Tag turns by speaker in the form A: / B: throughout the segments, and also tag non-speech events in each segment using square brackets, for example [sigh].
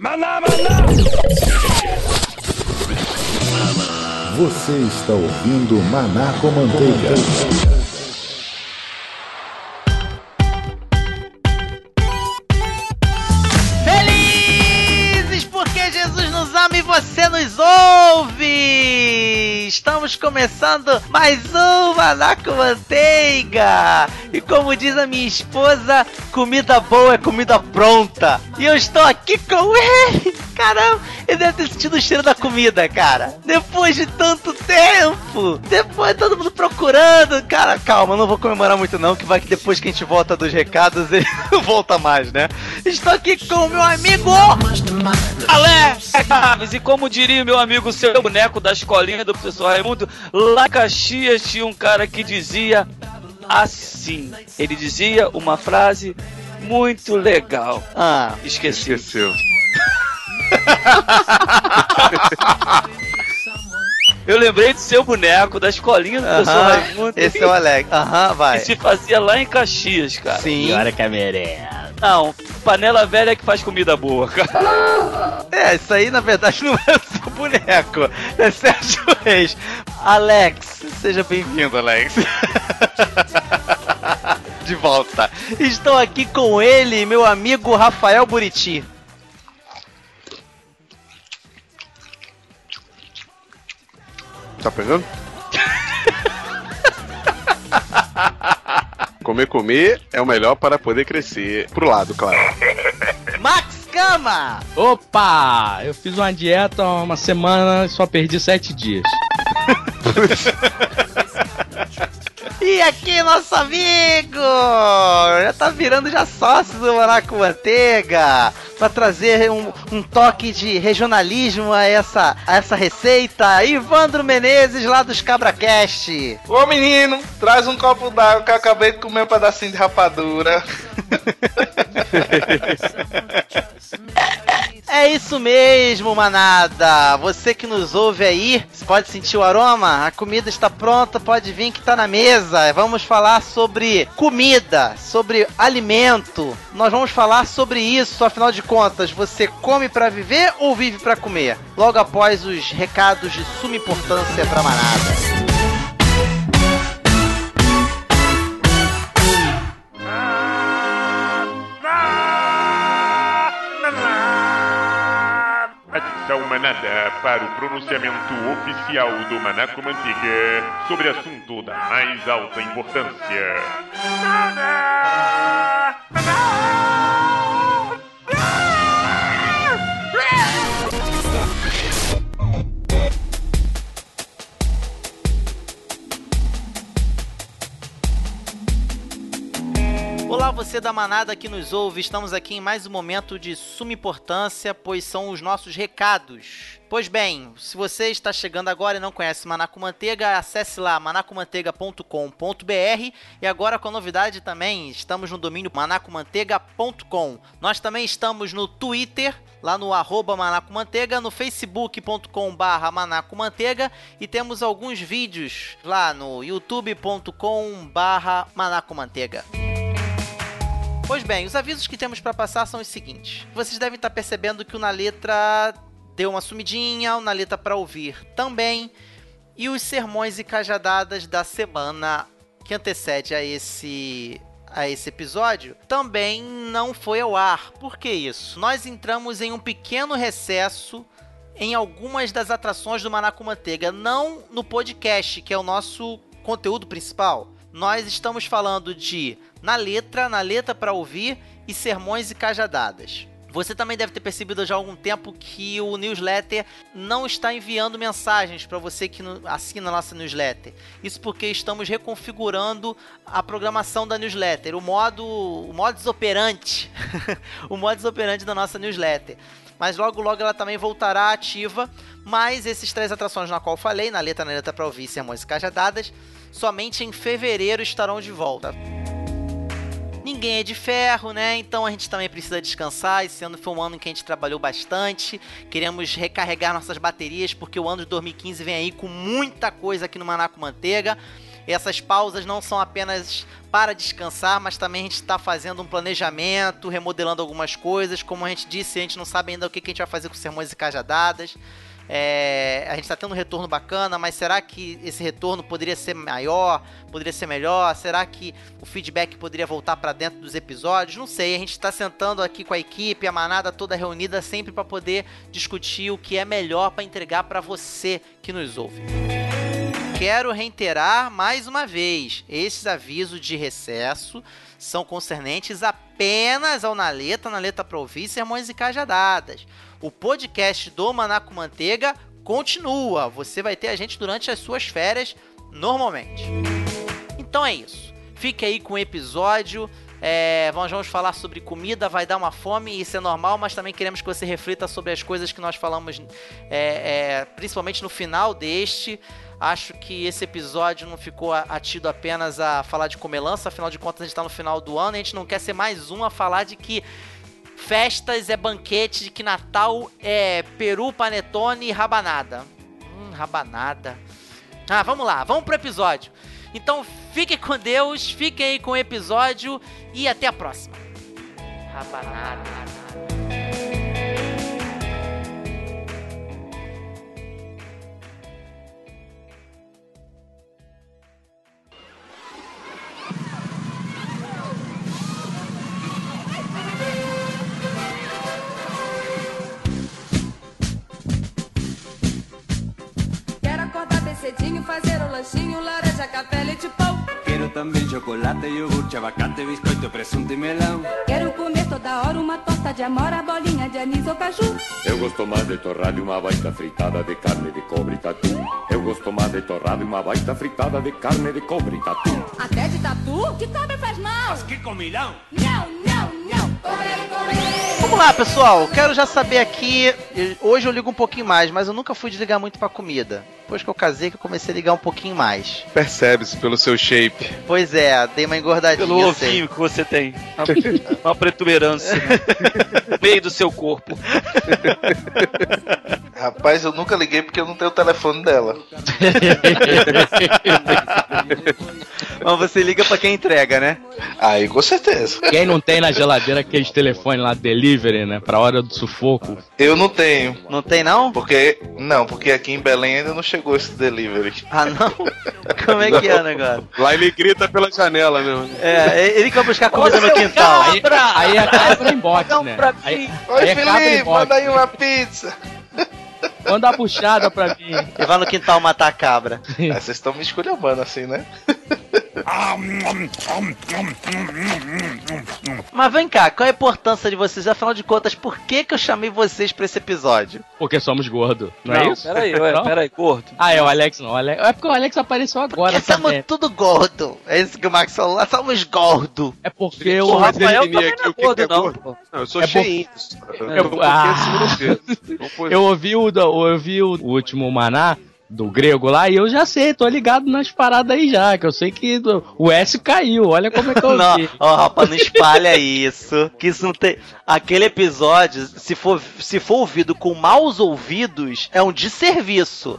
A: Maná, maná!
B: Você está ouvindo Maná com Manteiga.
C: Felizes porque Jesus nos ama e você nos ouve! Estamos começando mais um Maná com Manteiga! E como diz a minha esposa, comida boa é comida pronta! E eu estou aqui com ele! Caramba, ele deve ter sentido o cheiro da comida, cara! Depois de tanto tempo! Depois todo mundo procurando! Cara, calma, não vou comemorar muito não, que vai que depois que a gente volta dos recados, ele [laughs] não volta mais, né? Estou aqui com o meu amigo...
D: Alex Chaves, e como diria meu amigo seu boneco da escolinha do professor Raimundo, lá em Caxias tinha um cara que dizia assim. Ele dizia uma frase muito legal.
C: Ah,
D: Esqueci.
E: Esqueceu. [laughs]
D: Eu lembrei do seu boneco da escolinha do professor
C: aham,
D: Raimundo.
C: esse é o Alex. Aham,
D: que
C: vai.
D: se fazia lá em Caxias, cara.
C: Sim.
F: que é merenda.
D: Não, panela velha que faz comida boa, cara.
C: É, isso aí na verdade [laughs] não é o seu boneco, é Sérgio Reis. Alex, seja bem-vindo, Alex. [laughs] De volta. Estou aqui com ele, meu amigo Rafael Buriti.
E: Tá pegando? [laughs] comer, comer é o melhor para poder crescer. Pro lado, claro.
C: Max Gama.
F: Opa! Eu fiz uma dieta há uma semana e só perdi sete dias. [laughs]
C: E aqui nosso amigo! Já tá virando já sócio do Maná com Manteiga pra trazer um, um toque de regionalismo a essa, a essa receita. Ivandro Menezes lá dos CabraCast.
G: Ô menino, traz um copo d'água que eu acabei de comer um pedacinho de rapadura. [laughs]
C: É isso mesmo, manada! Você que nos ouve aí, pode sentir o aroma? A comida está pronta, pode vir que tá na mesa. Vamos falar sobre comida, sobre alimento. Nós vamos falar sobre isso, afinal de contas, você come para viver ou vive para comer? Logo após os recados de suma importância para manada.
H: Manada para o pronunciamento oficial do Manaco sobre assunto da mais alta importância.
C: Olá, você da manada que nos ouve. Estamos aqui em mais um momento de suma importância, pois são os nossos recados. Pois bem, se você está chegando agora e não conhece Manaco Manteiga, acesse lá manacomanteiga.com.br e agora com a novidade também, estamos no domínio manacomanteiga.com. Nós também estamos no Twitter, lá no arroba manacomanteiga, no facebook.com barra manacomanteiga e temos alguns vídeos lá no youtube.com barra manacomanteiga. Pois bem, os avisos que temos para passar são os seguintes. Vocês devem estar percebendo que o Na Letra deu uma sumidinha, o Na Letra para ouvir também, e os sermões e cajadadas da semana que antecede a esse a esse episódio também não foi ao ar. Por que isso? Nós entramos em um pequeno recesso em algumas das atrações do Maná com Manteiga, não no podcast, que é o nosso conteúdo principal. Nós estamos falando de na letra, na letra para ouvir e sermões e cajadadas. Você também deve ter percebido já há algum tempo que o newsletter não está enviando mensagens para você que assina a nossa newsletter. Isso porque estamos reconfigurando a programação da newsletter, o modo, o modus operandi, [laughs] o modus operandi da nossa newsletter. Mas logo logo ela também voltará ativa. Mas esses três atrações na qual falei, na letra, na letra para ouvir, sermões e cajadadas, somente em fevereiro estarão de volta. Ninguém é de ferro, né? Então a gente também precisa descansar. Esse ano foi um ano em que a gente trabalhou bastante. Queremos recarregar nossas baterias, porque o ano de 2015 vem aí com muita coisa aqui no Manaco Manteiga. essas pausas não são apenas para descansar, mas também a gente está fazendo um planejamento, remodelando algumas coisas. Como a gente disse, a gente não sabe ainda o que, a gente vai fazer com sermões e cajadadas. É, a gente está tendo um retorno bacana, mas será que esse retorno poderia ser maior? Poderia ser melhor? Será que o feedback poderia voltar para dentro dos episódios? Não sei. A gente está sentando aqui com a equipe, a manada toda reunida, sempre para poder discutir o que é melhor para entregar para você que nos ouve. Quero reiterar mais uma vez: esses avisos de recesso são concernentes apenas ao Naleta, Naleta para ouvir sermões e cajadadas. O podcast do Manaco Manteiga continua. Você vai ter a gente durante as suas férias normalmente. Então é isso. Fique aí com o episódio. É, nós vamos falar sobre comida, vai dar uma fome, isso é normal, mas também queremos que você reflita sobre as coisas que nós falamos, é, é, principalmente no final deste. Acho que esse episódio não ficou atido apenas a falar de comelança, afinal de contas a gente está no final do ano e a gente não quer ser mais um a falar de que festas é banquete, que Natal é peru, panetone e rabanada. Hum, rabanada. Ah, vamos lá, vamos pro episódio. Então fiquem com Deus, fiquem aí com o episódio e até a próxima. Rabanada.
A: Cedinho, fazer um lanchinho, laranja, café, leite pão.
I: Quero também chocolate, iogurte, abacate, biscoito, presunto e melão.
A: Quero comer toda hora uma torta de amora, bolinha de anis ou caju.
J: Eu gosto mais de torrada e uma baita fritada de carne de cobre e tatu. Eu gosto mais de torrada e uma baita fritada de carne de cobre e tatu.
A: Até de tatu? Que cobra faz mal.
I: Mas que comilão!
A: Não, não, não. Comer, comer.
C: Vamos lá, pessoal. Quero já saber aqui. Hoje eu ligo um pouquinho mais, mas eu nunca fui desligar muito pra comida. Depois que eu casei, que eu comecei a ligar um pouquinho mais.
E: Percebe-se pelo seu shape.
C: Pois é, dei uma engordadinha.
D: Pelo ovinho que você tem. Uma, [laughs] uma protuberância no meio do seu corpo. [laughs]
G: Rapaz, eu nunca liguei porque eu não tenho o telefone dela. [laughs]
C: Mas você liga pra quem entrega, né?
G: Aí, com certeza.
F: Quem não tem na geladeira aqueles telefones lá, delivery, né? Pra hora do sufoco.
G: Eu não tenho.
C: Não tem não?
G: Porque. Não, porque aqui em Belém ainda não chegou esse delivery. [laughs]
C: Ah, não? Como é que é o negócio?
E: Lá ele grita pela janela mesmo.
C: É, ele que vai buscar comida no quintal.
F: Aí, aí é cabra em box, né? Aí,
G: Oi,
F: aí é cabra
G: Felipe, manda aí uma pizza.
F: Manda a puxada pra mim.
C: E vai no quintal matar a cabra.
G: Ah, Vocês estão me esculhambando assim, né?
C: Mas vem cá, qual é a importância de vocês? Afinal de contas, por que, que eu chamei vocês pra esse episódio?
F: Porque somos gordos, não, é isso?
D: Peraí, ué,
F: Não?
D: peraí, gordo.
F: Ah, é o Alex não. o Alex... É porque o Alex apareceu agora
C: Porque somos
F: também.
C: tudo gordo. É isso que o Max falou. Somos gordo.
F: É porque
D: O
F: o...
D: Rafael também
E: aqui
D: não é
E: que
D: gordo,
E: que é
D: não.
E: gordo. Não, eu sou
F: É
E: cheinho. Eu pouquinho
F: Ah. Eu ouvi o, eu ouvi o último Maná do grego lá e eu já sei, tô ligado nas paradas aí já, que eu sei que do- o S caiu, olha como é que eu [laughs]
C: Não, ó, rapaz, não espalha isso. Que isso não tem. Aquele episódio, se for, se for ouvido com maus ouvidos, é um desserviço.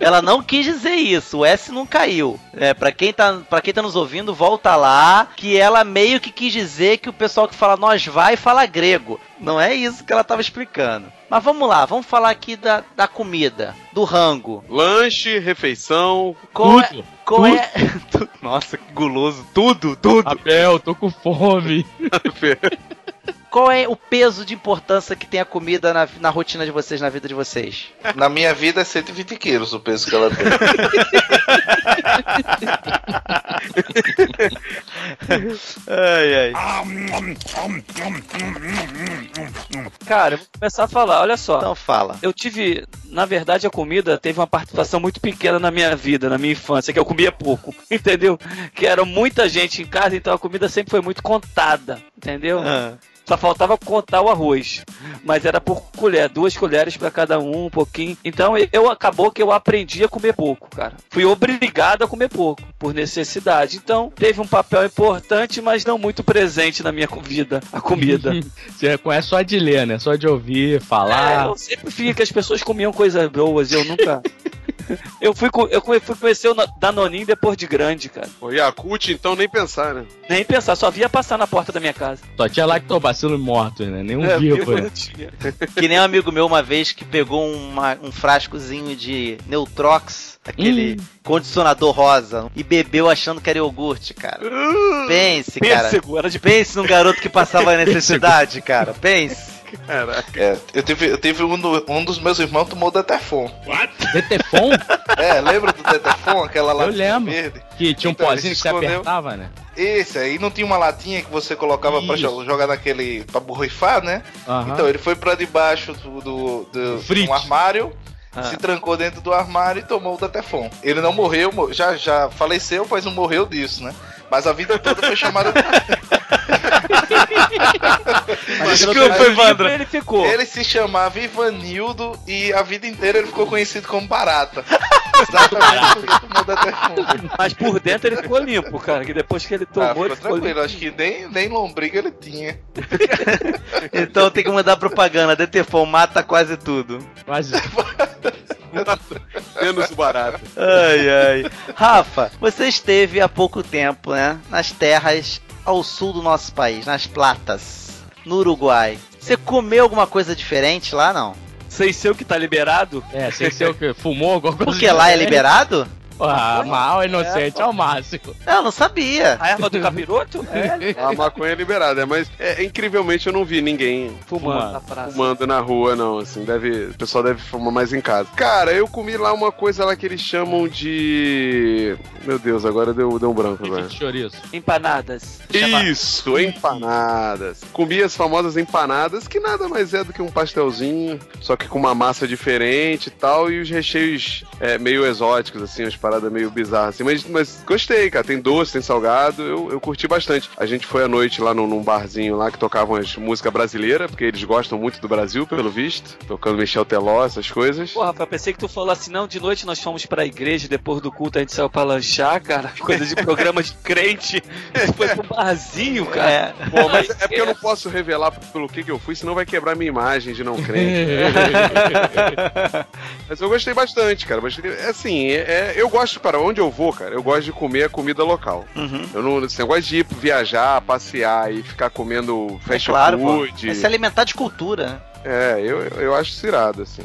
C: Ela não quis dizer isso. O S não caiu. É, pra quem tá, para quem tá nos ouvindo, volta lá, que ela meio que quis dizer que o pessoal que fala nós vai fala grego. Não é isso que ela tava explicando. Mas vamos lá, vamos falar aqui da, da comida, do rango.
E: Lanche, refeição.
C: Qual é,
F: Tudo,
C: qual é... [laughs] Nossa, que guloso. Tudo, tudo.
F: Abel, tô com fome. [laughs]
C: Qual é o peso de importância que tem a comida na, na rotina de vocês, na vida de vocês? [laughs]
G: Na minha vida é 120 quilos o peso que ela tem. [laughs]
C: Ai, ai.
D: Cara, eu vou começar a falar, olha só.
C: Então fala.
D: Eu tive, na verdade, a comida teve uma participação muito pequena na minha vida, na minha infância, que eu comia pouco, [laughs] entendeu? Que era muita gente em casa, então a comida sempre foi muito contada, entendeu?
C: Ah,
D: Só faltava contar o arroz, mas era por colher, duas colheres pra cada um, um pouquinho. Então eu acabou que eu aprendi a comer pouco, cara. Fui obrigado a comer pouco por necessidade. Então teve um papel importante, mas não muito presente na minha vida, a comida. [laughs]
F: Você conhece só de ler, né? Só de ouvir,
D: É,
F: falar.
D: eu sempre via que as pessoas comiam coisas boas, eu nunca. [laughs] [laughs] Eu fui, eu fui conhecer o Danoninho depois de grande, cara.
E: O Yakut, então, nem pensar, né?
D: Nem pensar, só via passar na porta da minha casa.
F: Só tinha lactobacilo morto, né? Nenhum
D: É,
F: vivo. né? [laughs]
C: Que nem um amigo meu uma vez que pegou uma- um frascozinho de Neutrox, aquele condicionador rosa, e bebeu achando que era iogurte, cara. Pense, cara.
D: Pêssego, era de
C: Pense num garoto que passava [laughs] necessidade, cara. Pense.
E: Caraca.
G: É, eu tive, eu tive um, do- um dos meus irmãos tomou Detefon.
F: Detefon?
G: É, lembra do Detefon? Aquela
F: Eu
G: latinha
F: lembro.
G: verde?
F: Que tinha um
G: Então,
F: pozinho que
G: se
F: você
G: escondeu.
F: apertava, né?
G: Esse aí não tinha uma latinha que você colocava pra
F: Isso.
G: jo- jogar naquele. pra borrifar, né?
F: Aham.
G: Então ele foi pra debaixo do, do, do, de um armário.
C: Ah.
G: Se trancou dentro do armário e tomou o Detefon. Ele não morreu, mo- já, já faleceu, mas não morreu disso, né? Mas a vida toda foi chamada de. [laughs]
C: Desculpa, Evandro.
D: Ele ficou.
G: Ele se chamava Ivanildo e a vida inteira ele ficou conhecido como Barata. Exatamente.
D: Mas por dentro ele ficou limpo, cara. Que depois que ele
G: Ah,
D: tomou,
G: ficou
D: ele ficou
G: tranquilo,
D: limpo.
G: acho que nem, nem lombriga ele tinha. [laughs]
C: Então tem que mandar propaganda. Detefon mata quase tudo.
F: Quase. [laughs]
E: Menos barato.
C: Ai, ai. Rafa, você esteve há pouco tempo, né? Nas terras ao sul do nosso país, nas Platas, no Uruguai. Você comeu alguma coisa diferente lá, não?
D: Sem ser o que tá liberado.
F: É, sem ser o que fumou alguma [laughs] coisa.
C: Porque lá é liberado?
F: Ah, mal inocente ao máximo.
C: Eu não sabia.
D: A erva do capiroto? [laughs] É,
E: A maconha é liberada, mas é, incrivelmente eu não vi ninguém
D: fumando na praça.
E: fumando na rua, não. Assim, deve, o pessoal deve fumar mais em casa. Cara, eu comi lá uma coisa lá que eles chamam de. Meu Deus, agora deu, deu um branco
F: de chouriço.
D: Empanadas.
E: Isso, empanadas. Comi as famosas empanadas, que nada mais é do que um pastelzinho, só que com uma massa diferente e tal, e os recheios é, meio exóticos, assim, umas paradas meio bizarras, assim. Mas, mas gostei, cara. Tem doce, tem salgado, eu, eu curti bastante. A gente foi à noite lá num, num barzinho lá que tocavam as música brasileira, porque eles gostam muito do Brasil, pelo visto. Tocando Michel Teló, essas coisas.
D: Pô, Rafael, pensei que tu falou assim, não, de noite nós fomos pra igreja, depois do culto a gente saiu pra lanchar, cara. [laughs] Coisa de programa de crente. Foi pro barzinho, cara.
C: É.
E: Pô, mas é porque eu não posso revelar pelo que, que eu fui, senão vai quebrar minha imagem de não crente. [laughs] Mas eu gostei bastante, cara. Mas, assim, é, eu gosto, para onde eu vou, cara, eu gosto de comer a comida local.
C: Uhum.
E: Eu não, assim, eu gosto de ir viajar, passear e ficar comendo
C: É
E: fast
C: claro, pô.
E: food.
C: É se alimentar de cultura, né?
E: É, eu, eu acho isso irado, assim.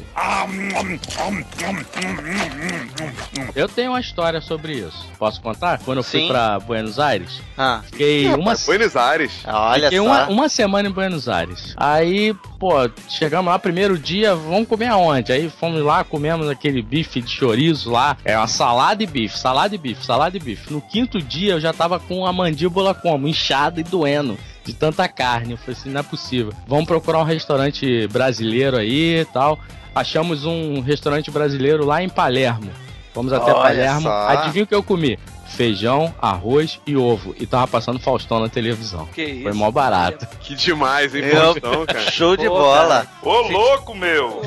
F: Eu tenho uma história sobre isso. Posso contar? Quando eu fui
C: Sim.
F: pra Buenos Aires,
C: Ah,
F: fiquei uma,
E: Buenos Aires.
C: olha
F: fiquei
C: só.
F: uma, uma semana em Buenos Aires. Aí, pô, chegamos lá, primeiro dia, vamos comer aonde? Aí fomos lá, comemos aquele bife de chorizo lá. É uma salada e bife, salada e bife, salada e bife. No quinto dia eu já tava com a mandíbula como? Inchada e doendo. De tanta carne. Eu falei assim, não é possível. Vamos procurar um restaurante brasileiro aí e tal. Achamos um restaurante brasileiro lá em Palermo. Fomos até
C: Olha
F: Palermo.
C: só.
F: Adivinha o que eu comi? Feijão, arroz e ovo. E tava passando Faustão na televisão.
D: Que isso?
F: Foi mó barato.
E: Que demais, hein, [laughs]
C: Eu-
E: Faustão, cara.
C: Show de
D: Pô,
C: bola.
G: Ô, louco, meu!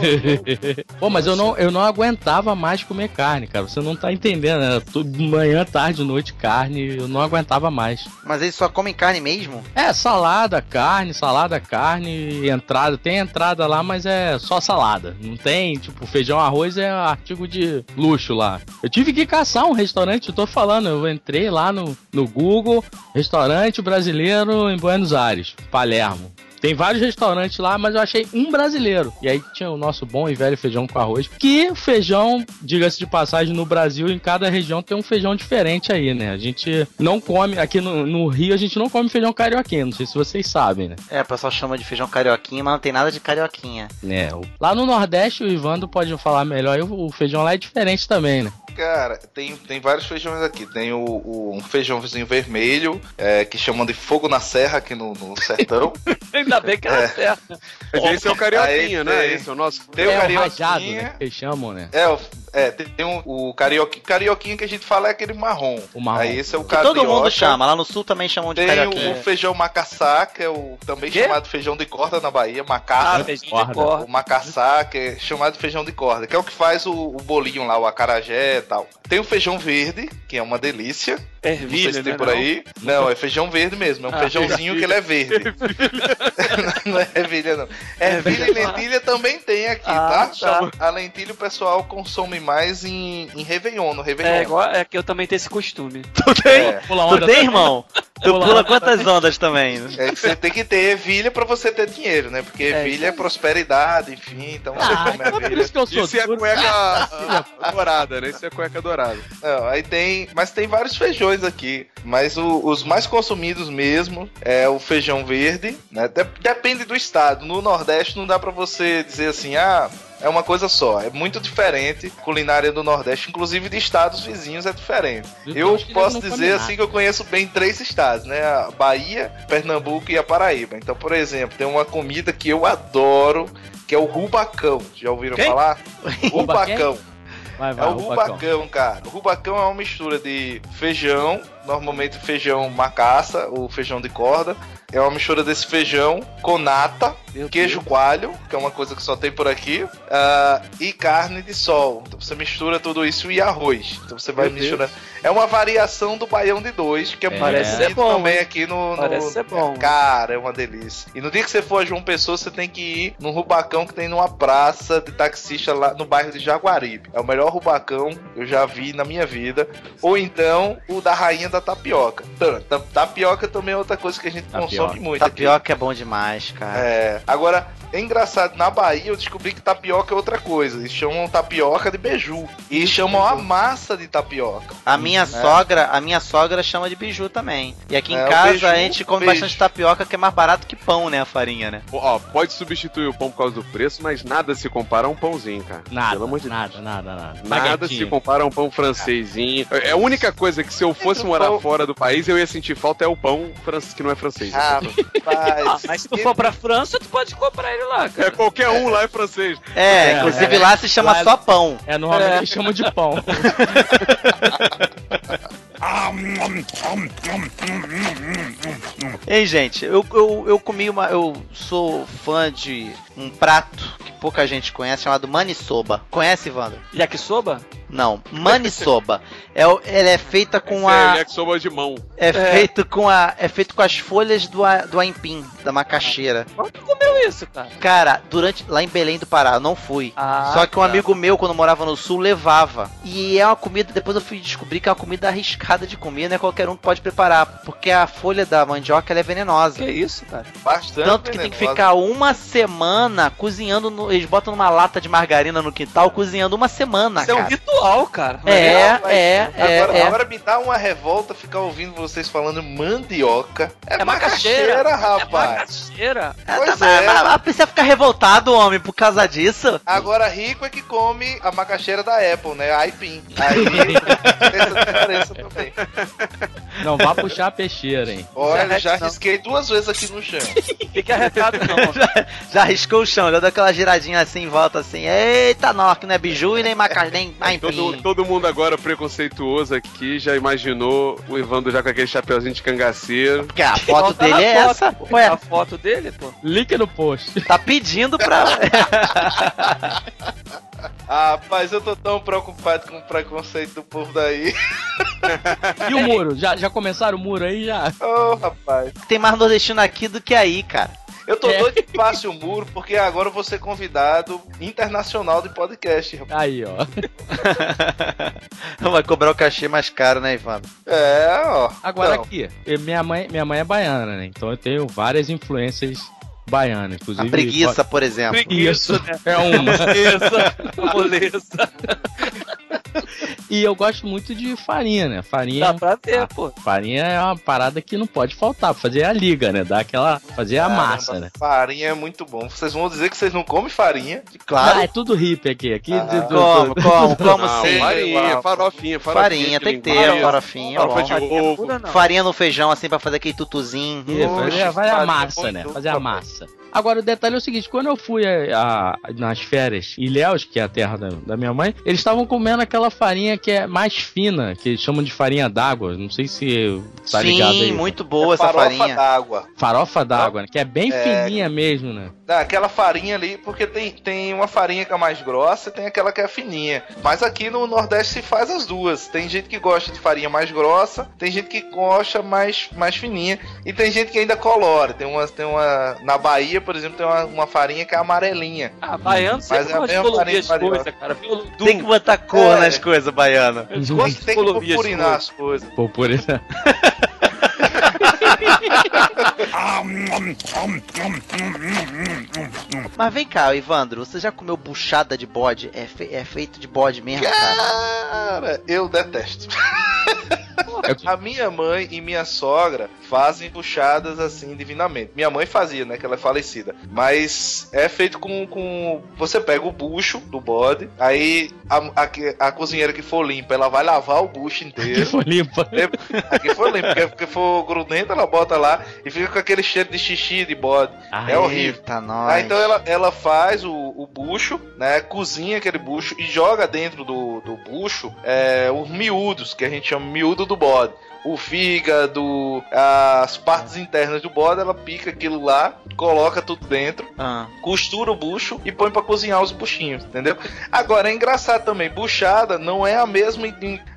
G: [laughs]
F: Pô, mas eu não, eu não aguentava mais comer carne, cara. Você não tá entendendo, né? Tudo manhã, tarde, noite, carne. Eu não aguentava mais.
C: Mas eles só comem carne mesmo?
F: É, salada, carne, salada, carne, entrada. Tem entrada lá, mas é só salada. Não tem, tipo, feijão, arroz é artigo de luxo lá. Eu tive que caçar um restaurante, eu tô falando. Eu entrei lá no, no Google, restaurante brasileiro em Buenos Aires, Palermo. Tem vários restaurantes lá, mas eu achei um brasileiro. E aí tinha o nosso bom e velho feijão com arroz. Que feijão, diga-se de passagem, no Brasil, em cada região tem um feijão diferente aí, né? A gente não come, aqui no, no Rio, a gente não come feijão carioquinho. Não sei se vocês sabem, né?
C: É, o pessoal chama de feijão carioquinha, mas não tem nada de carioquinha.
F: É, lá no Nordeste, o Ivandro pode falar melhor, o, o feijão lá é diferente também, né?
G: Cara, tem, tem vários feijões aqui. Tem o, o- um feijãozinho vermelho, é, que chamam de fogo na serra aqui no, no sertão. [laughs]
D: Ainda bem que era
G: É.
D: certo.
E: Mas esse é o carioquinha,
G: Aí
E: né?
G: tem-
E: Esse é o nosso.
G: Tem o
F: é o
G: carioquinha.
F: rajado, né? Que chamam, né?
G: É, o- é, tem, tem um- o carioquinha, carioquinha que a gente fala é aquele marrom.
F: O marrom.
G: Aí esse é o carioca.
C: todo mundo chama. Lá no sul também chamam de
G: Tem
C: carioquinha.
G: o, o feijão macaçá, que é o também
D: Quê?
G: chamado feijão de corda na Bahia,
D: Ah,
G: macaça.
D: feijão
F: Corda.
D: de corda.
G: o macaçá, que é chamado de feijão de corda, que é o que faz o, o bolinho lá, o acarajé e tal. Tem o feijão verde, que é uma delícia. Não sei
D: Ervilha,
G: se tem
D: né,
G: por
D: não?
G: aí. Não, é feijão verde mesmo. É um
D: Ah,
G: feijãozinho que ele é verde. [laughs] não é ervilha, não. Ervilha e lentilha também tem aqui,
D: Ah,
G: tá?
D: tá.
G: A lentilha o pessoal consome mais em, em Réveillon, no Réveillon.
D: É, igual, é que eu também tenho esse costume.
C: Tu tem?
G: É.
F: Pula
C: Tu tem, irmão? Tu
F: Pula
C: quantas ondas também? né?
G: É que você tem que ter ervilha pra você ter dinheiro, né? Porque
D: É,
G: ervilha é prosperidade, enfim, então você
F: Ah,
G: come
F: então é por
G: ervilha.
F: isso que eu sou
E: Isso é a cueca [laughs] dourada, né? Isso é a cueca dourada.
G: Não, aí tem. Mas tem vários feijões aqui. Mas o- os mais consumidos mesmo é o feijão verde, né? De- depende do estado. No Nordeste não dá pra você dizer assim, ah. É uma coisa só, é muito diferente. Culinária do Nordeste, inclusive de estados vizinhos, é diferente.
F: Eu
G: Eu posso dizer assim que eu conheço bem três estados, né? A Bahia, Pernambuco e a Paraíba. Então, por exemplo, tem uma comida que eu adoro, que é o rubacão. Já ouviram
C: Quem?
G: falar? [laughs] Rubacão.
F: Vai,
G: É
F: vai,
G: o
F: rubacão.
G: rubacão, cara. O rubacão é uma mistura de feijão, normalmente feijão macaça ou feijão de corda. É uma mistura desse feijão com nata,
D: Meu
G: queijo
D: Deus.
G: coalho, que é uma coisa que só tem por aqui, ah, e carne de sol. Então você mistura tudo isso e arroz. Então você vai
D: Meu
G: misturando. É uma variação do baião de dois, que é,
F: É.
D: Parece ser bom,
G: também
D: hein?
G: aqui no, no-
D: Parece ser bom.
G: Cara, é uma delícia. E no dia que você for a João Pessoa, você tem que ir num rubacão que tem numa praça de taxista lá no bairro de Jaguaribe. É o melhor rubacão que eu já vi na minha vida. Ou então o da rainha da tapioca. Ta- Tapioca também é outra coisa que a gente
F: Tapioca.
G: consome muito. aqui.
C: Tapioca é bom demais, cara.
G: É, agora, é engraçado, na Bahia eu descobri que tapioca é outra coisa. Eles chamam tapioca de beiju. E chamam a massa de tapioca.
C: A minha sogra, a minha sogra chama de biju também. E aqui em
G: É,
C: casa
G: beiju,
C: a gente come
G: beijo.
C: bastante tapioca, que é mais barato que pão, né, a farinha, né?
E: Ó, pode substituir o pão por causa do preço, mas nada se compara a um pãozinho, cara.
F: Nada,
E: Pelo amor de
F: nada,
E: Deus.
F: nada, nada.
E: Nada se
F: Baguetinho.
E: compara a um pão francesinho. É a única coisa que se eu fosse morar fora do país, eu ia sentir falta é o pão francês, que não é francês. [laughs]
G: Rapaz,
D: Ah, mas se tu for pra França, tu pode comprar ele lá,
E: É
D: cara.
E: qualquer um lá é francês.
C: É,
F: É,
C: inclusive
F: é.
C: lá se chama
F: Lá-
C: só pão.
F: É, normalmente
D: É.
F: eles chamam de pão.
C: Ei, gente, eu, eu, eu comi uma. Eu sou fã de um prato que pouca gente conhece, chamado manisoba. Conhece, Wander?
D: Yakisoba?
C: Não, manisoba. [laughs] é, ela é feita com
E: É,
C: a.
E: yakisoba de mão.
C: É feito com a. É feito com as folhas do, a- do aipim, da macaxeira.
D: Onde tu comeu isso, cara?
C: Cara, durante. Lá em Belém do Pará, eu não fui.
D: Ah,
C: Só que um
D: tá.
C: amigo meu, quando morava no sul, levava. E é uma comida, depois eu fui descobrir que é uma comida arriscada de comer, não é qualquer um que pode preparar. Porque a folha da mandioca ela é venenosa.
D: Que isso, cara?
G: bastante
C: Tanto que tem que
G: venenosa.
C: ficar uma semana cozinhando. No, eles botam numa lata de margarina no quintal, cozinhando uma semana,
D: Isso é um
C: cara.
D: ritual, cara.
C: É,
G: Rapaz,
C: é, é,
G: agora,
C: é.
G: agora me dá uma revolta ficar ouvindo vocês falando mandioca. É,
D: É
G: macaxeira,
D: macaxeira. É
G: rapaz.
D: macaxeira.
C: Ah,
G: Pois
C: tá,
G: é.
C: mas- mas precisa ficar revoltado, homem, por causa disso.
G: Agora, rico é que come a macaxeira da Apple, né? A Aipim. Aí [laughs] tem essa diferença também.
F: Não vá puxar a peixeira, hein?
G: Olha, já
D: Não.
G: risquei duas vezes aqui no chão. [laughs]
D: Fica arretado, não.
C: já, já arriscou o chão, já deu aquela giradinha assim em volta assim. Eita, não, aqui não é biju e nem macaxeira, nem [laughs]
E: Todo,
C: aipim.
E: todo mundo agora preconceituoso aqui já imaginou o Ivando já com aquele chapeuzinho de cangaceiro.
C: Porque a foto dele é
D: foto,
C: essa.
D: pô.
C: Ué,
D: A foto dele, pô.
F: Link no post.
C: tá pedindo pra. [laughs] [laughs]
G: Ah, Rapaz, eu tô tão preocupado com o preconceito do povo daí. [laughs]
F: E o muro? Já, já começaram o muro aí já?
G: Ô, rapaz.
C: Tem mais nordestino aqui do que aí, cara.
G: Eu tô
F: É.
G: doido que passe o muro, porque agora eu vou ser convidado internacional de podcast, rapaz.
F: Aí, ó. [laughs]
C: Vai cobrar o cachê mais caro, né, Ivan?
G: É, ó.
F: Agora
G: Não.
F: aqui, minha mãe, minha mãe é baiana, né? Então eu tenho várias influências baianas,
C: A
F: inclusive.
C: preguiça, por exemplo.
F: Isso,
D: né?
F: é uma. [laughs]
D: Moleza. Moleza. [laughs]
F: E eu gosto muito de farinha, né? Farinha,
D: Dá pra ver, pô.
F: farinha é uma parada que não pode faltar, pra fazer a liga, né? Dar aquela. fazer a
G: Caramba,
F: massa, né?
G: Farinha é muito bom. Vocês vão dizer que vocês não comem farinha?
C: Claro.
F: Ah, é tudo hippie aqui. Aqui
G: Ah,
F: do- do-
C: Como, como, como [laughs]
E: Não,
C: sim?
E: farinha, farofinha, farofinha.
C: Farinha, tem que ter, farofinha. é
E: farofa de ovo.
D: Pura não.
C: Farinha no feijão, assim, pra fazer aquele tutuzinho.
F: Fazer, fazer a
G: farinha
F: massa, né? Fazer a massa. Agora, o detalhe é o seguinte: quando eu fui a- a- nas férias em Ilhéus, que é a terra da, da minha mãe, eles estavam comendo aquela farinha que é mais fina, que eles chamam de farinha d'água. Não sei se tá ligado aí.
C: Sim, muito boa
G: É
C: essa
G: farofa
C: farinha.
G: d'água.
F: Farofa d'água, né? Que é bem
G: É.
F: fininha mesmo, né?
G: Não, aquela farinha ali, porque tem, tem uma farinha que é mais grossa e tem aquela que é fininha. Mas aqui no Nordeste se faz as duas. Tem gente que gosta de farinha mais grossa, tem gente que gosta mais, mais fininha, e tem gente que ainda colora. Tem uma, tem uma. Na Bahia, por exemplo, tem uma, uma farinha que é amarelinha.
D: Ah, baiano sempre
G: Mas é a mesma farinha
D: as coisas, cara.
C: Tem que botar cor
G: É.
C: nas coisas,
F: Uhum.
D: gostam de
G: Tem que purpurinar
D: coisas.
G: as coisas.
F: Isso. [laughs]
C: Mas vem cá, Evandro, você já comeu buchada de bode? É, fe- é feito de bode mesmo, cara?
G: Cara, eu detesto. [laughs] A minha mãe e minha sogra fazem buchadas assim divinamente. Minha mãe fazia, né? Que ela é falecida. Mas é feito com. com... Você pega o bucho do bode, aí a, a, a cozinheira que for limpa, ela vai lavar o bucho
F: Que
G: inteiro.
F: foi limpa.
G: Aqui foi limpo, porque, porque for grudento, ela bota lá e fica com aquele cheiro de xixi de bode. é horrível.
C: Eita, nós.
G: Ah, então ela, ela faz o, o bucho, né? Cozinha aquele bucho e joga dentro do, do bucho é, os miúdos, que a gente chama miúdo do bode. God O fígado, as partes internas do bode, ela pica aquilo lá, coloca tudo dentro,
C: Ah,
G: costura o bucho e põe pra cozinhar os buchinhos, entendeu? Agora é engraçado também, buchada não é a mesma.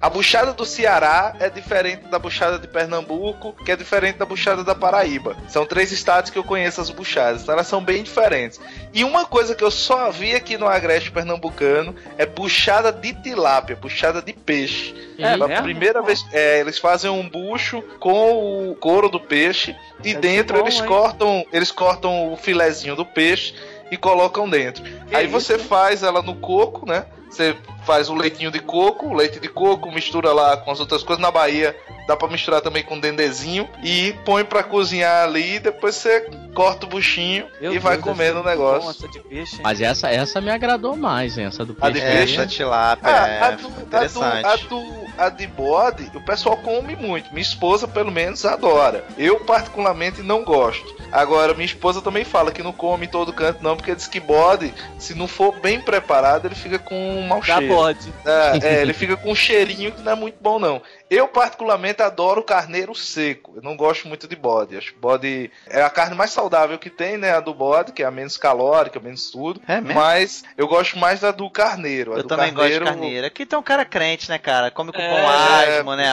G: A buchada do Ceará é diferente da buchada de Pernambuco, que é diferente da buchada da Paraíba. São três estados que eu conheço as buchadas, então elas são bem diferentes. E uma coisa que eu só vi aqui no Agreste Pernambucano é buchada de tilápia, buchada de peixe.
D: É
G: Pela
D: mesmo?
G: primeira vez, é, eles fazem um bucho com o couro do peixe e
D: Deve
G: dentro
D: bom,
G: eles
D: hein?
G: cortam, eles cortam o filezinho do peixe e colocam dentro. Aí você faz ela no coco, né? Você faz o leitinho de coco, o leite de coco, mistura lá com as outras coisas. Na Bahia dá pra misturar também com dendezinho e põe pra cozinhar ali. Depois você corta o buchinho
D: Meu
G: e vai
D: Deus,
G: comendo o negócio.
D: essa de peixe, hein?
F: Mas essa, essa me agradou mais, hein? Essa do
G: A
F: peixe.
G: de
C: é,
G: peixe?
C: essa tilápia
G: Ah,
C: é
G: a, do, a, do,
C: interessante.
G: a, do, a de bode, o pessoal come muito. Minha esposa, pelo menos, adora. Eu, particularmente, não gosto. Agora, minha esposa também fala que não come em todo canto, não, porque diz que bode, se não for bem preparado, ele fica com um mau cheiro.
D: bode.
G: É, é, [laughs] ele fica com um cheirinho que não é muito bom, não. Eu, particularmente, adoro carneiro seco. Eu não gosto muito de bode. Acho que bode é a carne mais saudável que tem, né? A do bode, que é a menos calórica, menos tudo.
C: É mesmo?
G: Mas eu gosto mais da do carneiro. A
C: Eu
G: do
C: também gosto de
G: carneiro-
C: carneiro. Aqui tem um cara crente, né, cara? Come com
D: É,
C: pão asmo, né?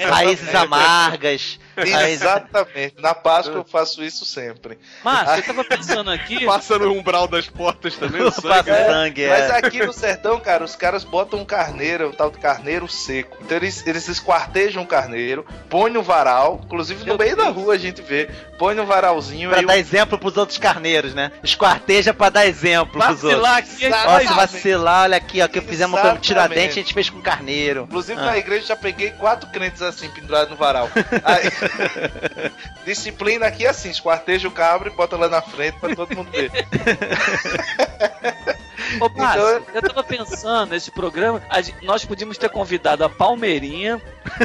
G: é.
C: Raízes amargas.
G: Exatamente. Na Páscoa eu faço isso sempre.
D: Márcio, eu tava pensando aqui. [laughs]
E: Passa no umbral das portas também, o
C: Passa
E: sangue.
G: É,
C: sangue,
G: Mas
C: é.
G: aqui no sertão, cara, os caras botam um carneiro, o tal de carneiro seco. Então eles, eles esquartejam o carneiro, põem no varal, inclusive no
D: Meu
G: meio da
D: Deus.
G: rua a gente vê, põe no varalzinho
C: Pra dar exemplo pros outros carneiros, né? Esquarteja pra dar exemplo pros outros.
D: Vacilar aqui,
G: Exatamente.
C: vacilar, olha aqui, ó, que fizemos com tiradentes, a gente fez com carneiro.
G: Inclusive
C: Ah.
G: na igreja já peguei quatro crentes assim, pendurados no varal. Aí, [laughs] disciplina aqui é assim, esquarteja o cabra e bota lá na frente pra todo mundo ver. [laughs]
D: Ô, Márcio,
G: Então-
D: eu tava pensando nesse programa, a gente- nós podíamos ter convidado a Palmeirinha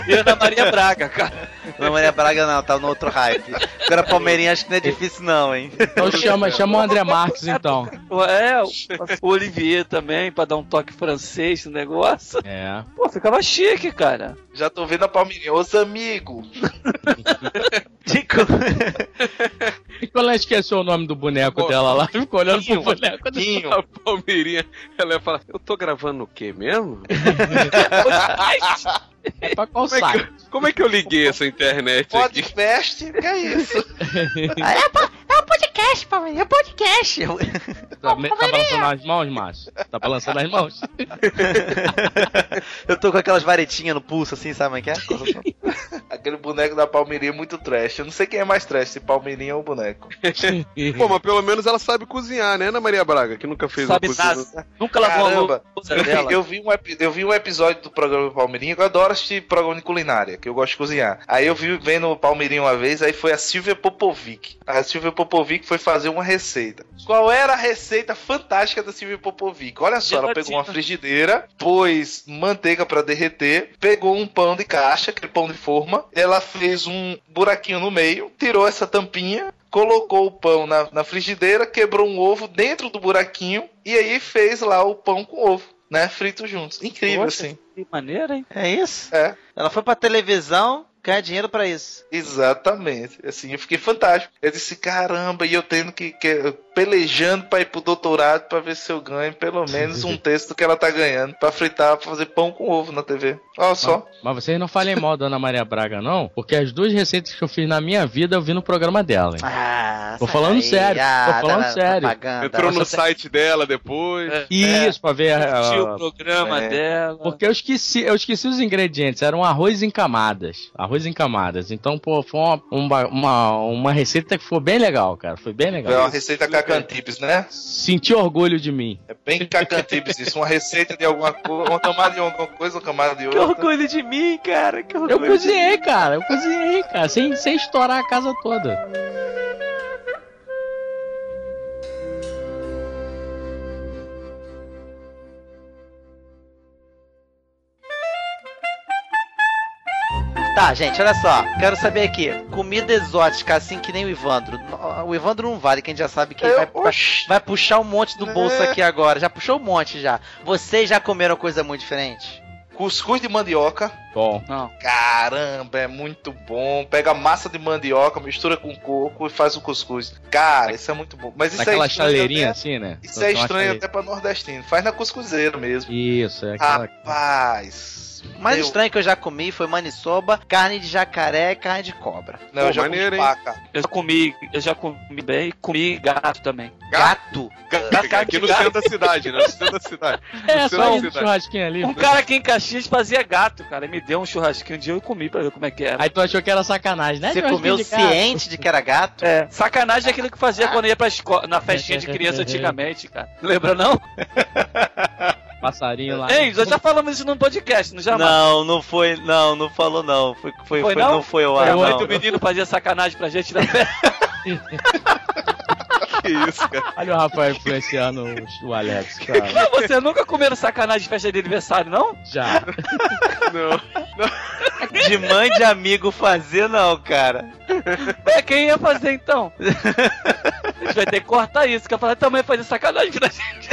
D: e a Ana Maria Braga, cara.
C: Não, Maria Braga não, tá no outro hype. Agora Palmeirinha acho que não é difícil não, hein?
F: Então chama, chama o André Marques, então.
D: É, o, o Olivier também, pra dar um toque francês no negócio.
F: É.
D: Pô, ficava chique, cara.
G: Já tô vendo a Palmeirinha. Os amigos. [laughs]
C: Tico.
F: E [laughs] quando ela esqueceu o nome do boneco
E: Pô,
F: dela lá, ficou olhando pro
E: Quinho.
F: boneco dela.
G: Quinho.
E: A [laughs] Palmeirinha, ela ia falar, eu tô gravando o quê mesmo? [laughs]
F: É pra qual
E: Como é, que,
F: site?
E: eu- como é que eu liguei essa internet aqui?
G: Podcast, que é isso?
C: é, po- é um podcast, Palmeirinha, é um podcast.
F: Tá, me- tá balançando as mãos, Márcio? Tá balançando as mãos?
C: Eu tô com aquelas varetinhas no pulso assim, sabe como é que é? [laughs]
G: Aquele boneco da Palmeirinha é muito trash. Eu não sei quem é mais trash, se Palmeirinha ou o boneco.
E: Pô, mas pelo menos ela sabe cozinhar, né, Ana Maria Braga? Que nunca fez
D: Sabe
E: uma cozinha.
D: Nunca lavou a louça
G: Eu vi,
D: dela.
G: eu, vi um eu vi um episódio do programa Palmeirinha, que eu adoro assistir programa de culinária, que eu gosto de cozinhar. Aí eu vi vendo o Palmeirinha uma vez, aí foi a Silvia Popovic. A Silvia Popovic foi fazer uma receita. Qual era a receita fantástica da Silvia Popovic? Olha só, ela pegou uma frigideira, pôs manteiga pra derreter, pegou um pão de caixa, aquele pão de forma, ela fez um buraquinho no meio, tirou essa tampinha, colocou o pão na, na frigideira, quebrou um ovo dentro do buraquinho e aí fez lá o pão com ovo. né? Fritos juntos. Incrível,
D: Poxa,
G: assim.
D: Que maneira, hein?
C: É isso?
G: É.
C: Ela foi pra televisão ganhar dinheiro pra isso.
G: Exatamente. Assim, eu fiquei fantástico. Eu disse, caramba, e eu tendo que, que pelejando pra ir pro doutorado pra ver se eu ganho pelo menos um [laughs] texto que ela tá ganhando pra fritar, pra fazer pão com ovo na TV. Olha só.
F: Mas vocês não falem mal da Ana Maria Braga, não, porque as duas receitas que eu fiz na minha vida eu vi no programa dela. hein?
C: Ah,
F: Tô falando
C: daí.
F: sério,
C: Ah,
F: tô falando
C: tá
F: sério.
C: propaganda.
E: Entrou no
F: Nossa,
E: site dela depois.
F: Isso, pra ver.
D: Assistiu
F: a-
D: o programa
G: É.
D: dela.
F: Porque eu esqueci, eu esqueci os ingredientes, eram arroz em camadas. Arroz em camadas. Então, pô, foi uma, uma, uma, uma receita que foi bem legal, cara. Foi bem
G: É
F: legal.
G: uma receita cacantibes, né?
F: Senti orgulho de mim.
G: É bem cacantibes isso. Uma receita de alguma coisa, uma camada de alguma coisa, uma camada de
C: Que
G: outra.
C: orgulho de mim, cara. Que orgulho
F: Eu
C: de
F: cozinhei, cara. Eu cozinhei, cara. Sem, sem estourar a casa toda.
C: Tá, gente, olha só. Quero saber aqui. Comida exótica, assim que nem o Ivandro. O Ivandro não vale, que a gente já sabe que vai, vai, puxar um monte do bolso
G: É.
C: aqui agora. Já puxou um monte já. Vocês já comeram coisa muito diferente?
G: Cuscuz de mandioca.
F: Bom.
D: Não.
G: Caramba, é muito bom. Pega massa de mandioca, mistura com coco e faz o cuscuz. Cara, isso é muito bom. Mas isso
F: Naquela
G: é estranho
F: chaleirinha
G: até-
F: assim, né?
G: Isso é estranho até pra nordestino. Faz na cuscuzeira mesmo.
F: Isso, é aquela.
G: Rapaz.
C: O mais
G: eu-
C: estranho que eu já comi foi maniçoba, carne de jacaré e carne de cobra.
G: Não, eu
E: Pô,
G: já
E: maneiro,
G: comi
E: hein?
D: Eu já comi, eu já comi bem e comi gato também.
C: Gato?
E: Aqui no centro da cidade, né? No centro da cidade.
F: É,
E: No
F: só um churrasquinho ali.
D: Um cara aqui em Caxias fazia gato, cara. Ele me deu um churrasquinho um dia eu comi pra ver como é que era.
F: Aí tu achou que era sacanagem, né?
C: Você comeu
F: de gato.
C: ciente de que era gato?
D: É, sacanagem é aquilo que fazia quando ia pra escola, na festinha de criança [laughs] antigamente, cara. Lembra não? [laughs]
F: Passarinho lá.
D: Ei, nós já falamos isso num podcast, não já?
C: Não, não foi, não, não falou não. Foi, foi,
D: Foi
C: foi-
D: não?
C: não foi o
D: Foi
C: ar, não.
D: do menino fazia sacanagem pra gente na [laughs] festa.
E: Que isso, cara.
F: Olha o Rafael influenciando o, o Alex, cara.
D: Você nunca comeram sacanagem de festa de aniversário, não?
F: Já. [laughs]
E: Não. [laughs]
C: De mãe de amigo fazer, não, cara.
D: É quem ia fazer então? A gente vai ter que cortar isso, que eu falei também fazer sacanagem pra gente.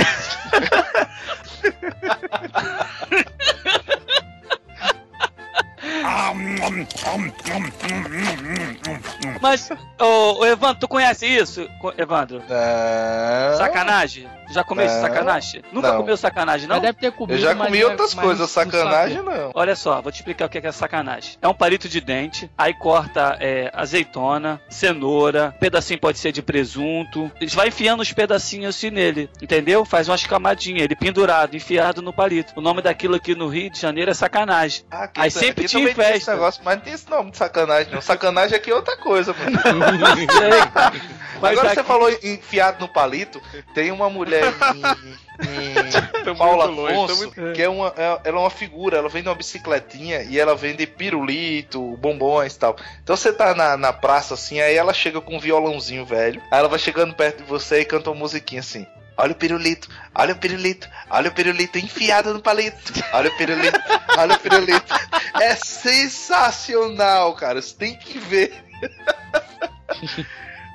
D: Mas, ô, ô, Evandro, tu conhece isso, Co- Evandro?
G: Não.
D: Sacanagem? Já comeu esse
G: Não.
D: sacanagem? Nunca
G: Não.
D: comeu sacanagem, não?
F: Mas deve ter comido,
G: Eu já
F: mas
G: comi
F: é-
G: outras
F: mas
G: coisas,
F: não
G: sacanagem
F: sabe.
G: não.
D: Olha só, vou te explicar o que é sacanagem. É um palito de dente, aí corta é, azeitona, cenoura, pedacinho pode ser de presunto. Eles vai enfiando os pedacinhos assim nele, entendeu? Faz umas camadinhas, ele pendurado, enfiado no palito. O nome daquilo aqui no Rio de Janeiro é sacanagem.
G: Ah,
D: Aí
G: tá-
D: sempre
G: aqui
D: tinha
G: também tem esse
D: festa.
G: negócio, mas não tem esse nome de sacanagem, não. Sacanagem aqui é outra coisa, mano. [laughs] [laughs]
D: Mas
G: Agora
D: aqui-
G: você falou enfiado no palito, tem uma mulher em, em [laughs] Paula
E: longe,
G: Afonso,
E: muito-
G: que é uma, é- ela é uma figura, ela vende uma bicicletinha e ela vende pirulito, bombons e tal. Então você tá na, na praça assim, aí ela chega com um violãozinho velho, aí ela vai chegando perto de você e canta uma musiquinha assim. Olha o pirulito, olha o pirulito, olha o pirulito enfiado no palito. Olha o pirulito, olha o pirulito. É sensacional, cara. Você tem que ver. [laughs]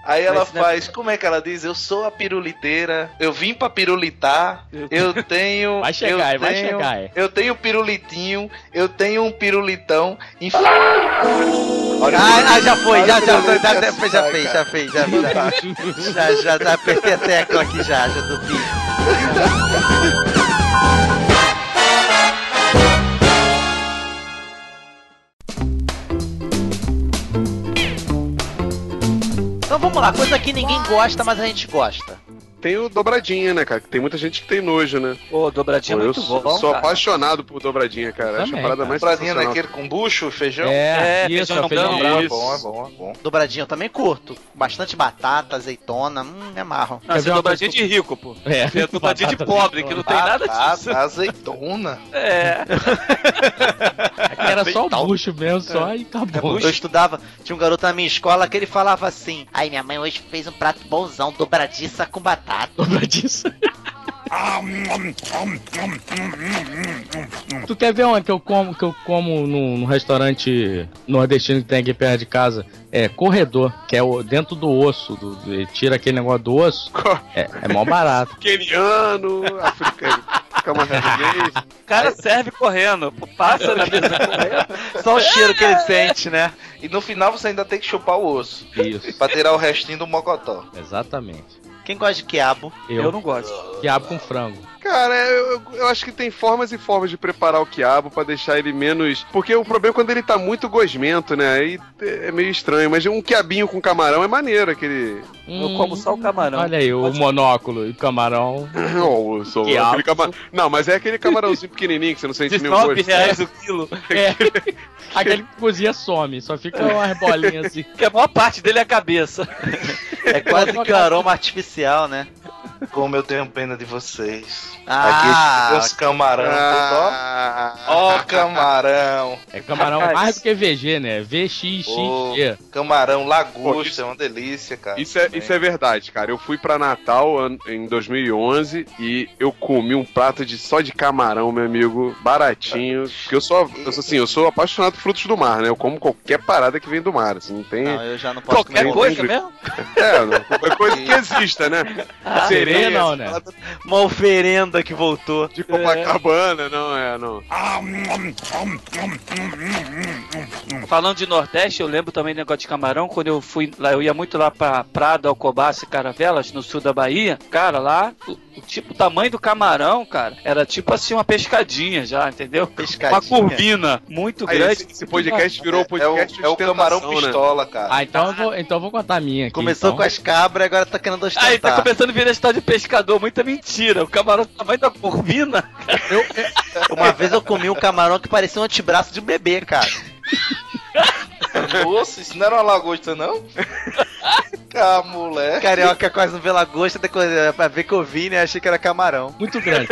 G: Aí ela
D: Mas, né,
G: faz, como é que ela diz? Eu sou a piruliteira, eu vim pra pirulitar, eu tenho.
F: Vai chegar,
G: eu
F: vai
G: tenho,
F: chegar, é.
G: Eu tenho pirulitinho, eu tenho um pirulitão. Enfi... Olha
C: Ah, ah, já foi, já, já,
G: pirulito
C: já, já, já
G: vai,
C: fez, já fez, já fez. Já, já, já apertei a tecla aqui já, já do vídeo. Vamos lá, coisa que ninguém gosta, mas a gente gosta.
E: Tem o dobradinha, né, cara? Que Tem muita gente que tem nojo, né?
D: Pô, dobradinha
E: Pô,
D: é
E: eu
D: muito
E: sou,
D: bom,
E: sou
D: cara.
E: apaixonado por dobradinha, cara. Acho a
F: Também,
E: parada
F: cara.
E: mais sensacional.
G: daquele com bucho, feijão.
F: É,
D: É,
F: isso,
D: feijão
F: é feijão.
G: É bom, é bom, é bom.
C: Dobradinho eu também curto. Bastante batata, azeitona, hum, é marro.
F: Ver uma
D: dobradinha de rico, pô.
F: É.
D: É dobradinha de pobre, que não tem nada disso.
G: Batata, azeitona.
D: É. [laughs]
F: Aqui era só o bucho mesmo, só e acabou.
C: Eu estudava, tinha um garoto na minha escola que ele falava assim: Ai, minha mãe hoje fez um prato bonzão, dobradiça com batata.
F: Dobradiça. Tu quer ver uma que eu como, que eu como no, no restaurante nordestino que tem aqui perto de casa? É corredor, que é o, dentro do osso. Do, do- tira aquele negócio do osso. É, é mó barato.
E: Keniano, africano.
D: O cara serve correndo, passa na mesa correndo.
C: Só o cheiro que ele sente, né?
G: E no final você ainda tem que chupar o osso.
F: Isso,
G: Pra tirar o restinho do mocotó.
F: exatamente.
C: Quem gosta de quiabo?
F: Eu,
D: Eu não gosto.
F: quiabo com frango.
E: Cara, eu, eu- acho que tem formas e formas de preparar o quiabo pra deixar ele menos. Porque o problema é quando ele tá muito gosmento, né? Aí é meio estranho. Mas um quiabinho com camarão é maneiro, aquele.
D: Eu como só o camarão.
F: Olha aí, o
D: Pode-
F: monóculo e o camarão. [laughs]
E: Oh, eu sou- aquele camar... Não, mas é aquele camarãozinho pequenininho que você não sente nenhum
D: 19
E: gosto.
D: reais o [laughs] quilo.
F: É. Aquele que cozinha some, só fica umas bolinhas assim. [laughs]
D: Que a maior parte dele é a cabeça.
C: É quase que um aroma artificial, né?
G: Como eu tenho pena de vocês.
C: Ah,
G: Aqui os camarão.
E: Ah,
G: Ó, ó camarão.
F: É camarão
D: Rapaz.
F: mais do que VG, né? VXXG.
G: Ô, camarão
E: Pô,
G: lagosta,
E: isso-
G: é uma delícia, cara.
E: Isso é, isso é verdade, cara. Eu fui pra Natal em 2011 e eu comi um prato de só de camarão, meu amigo, baratinho. Porque eu sou, eu sou assim, eu sou apaixonado por frutos do mar, né? Eu como qualquer parada que vem do mar, assim, não tem.
C: Não, eu já não posso
D: Qualquer
C: comer
D: coisa mesmo?
E: É, não, qualquer coisa que [laughs] exista, né?
F: Sereia não, né?
C: uma oferenda que voltou.
E: De Copacabana, não é, não.
D: Falando de Nordeste, eu lembro também do negócio de camarão, quando eu fui lá, eu ia muito lá pra Prado, Alcobaça e Caravelas, no sul da Bahia. Cara, lá, o, o tipo, o tamanho do camarão, cara, era tipo assim uma pescadinha já, entendeu? Uma
C: Pescadinha.
D: curvina muito
E: Aí,
D: grande.
E: esse, esse podcast virou um
G: É o,
E: podcast
G: é o
E: de
G: camarão
E: né?
G: pistola, cara.
F: Ah, então eu vou, então eu vou contar a minha aqui.
C: Começou
F: então.
C: com as cabras, agora tá querendo ostentar.
D: Aí tá começando a virar história de pescador, muita mentira. O camarão do tamanho da curvina.
C: Uma vez eu comi um camarão que parecia um antebraço de um bebê, cara.
G: Moça, isso não era uma lagosta, não? ah, moleque.
C: Carioca quase não vê lagosta, é, pra ver que eu vi, né? Achei que era camarão.
F: Muito grande.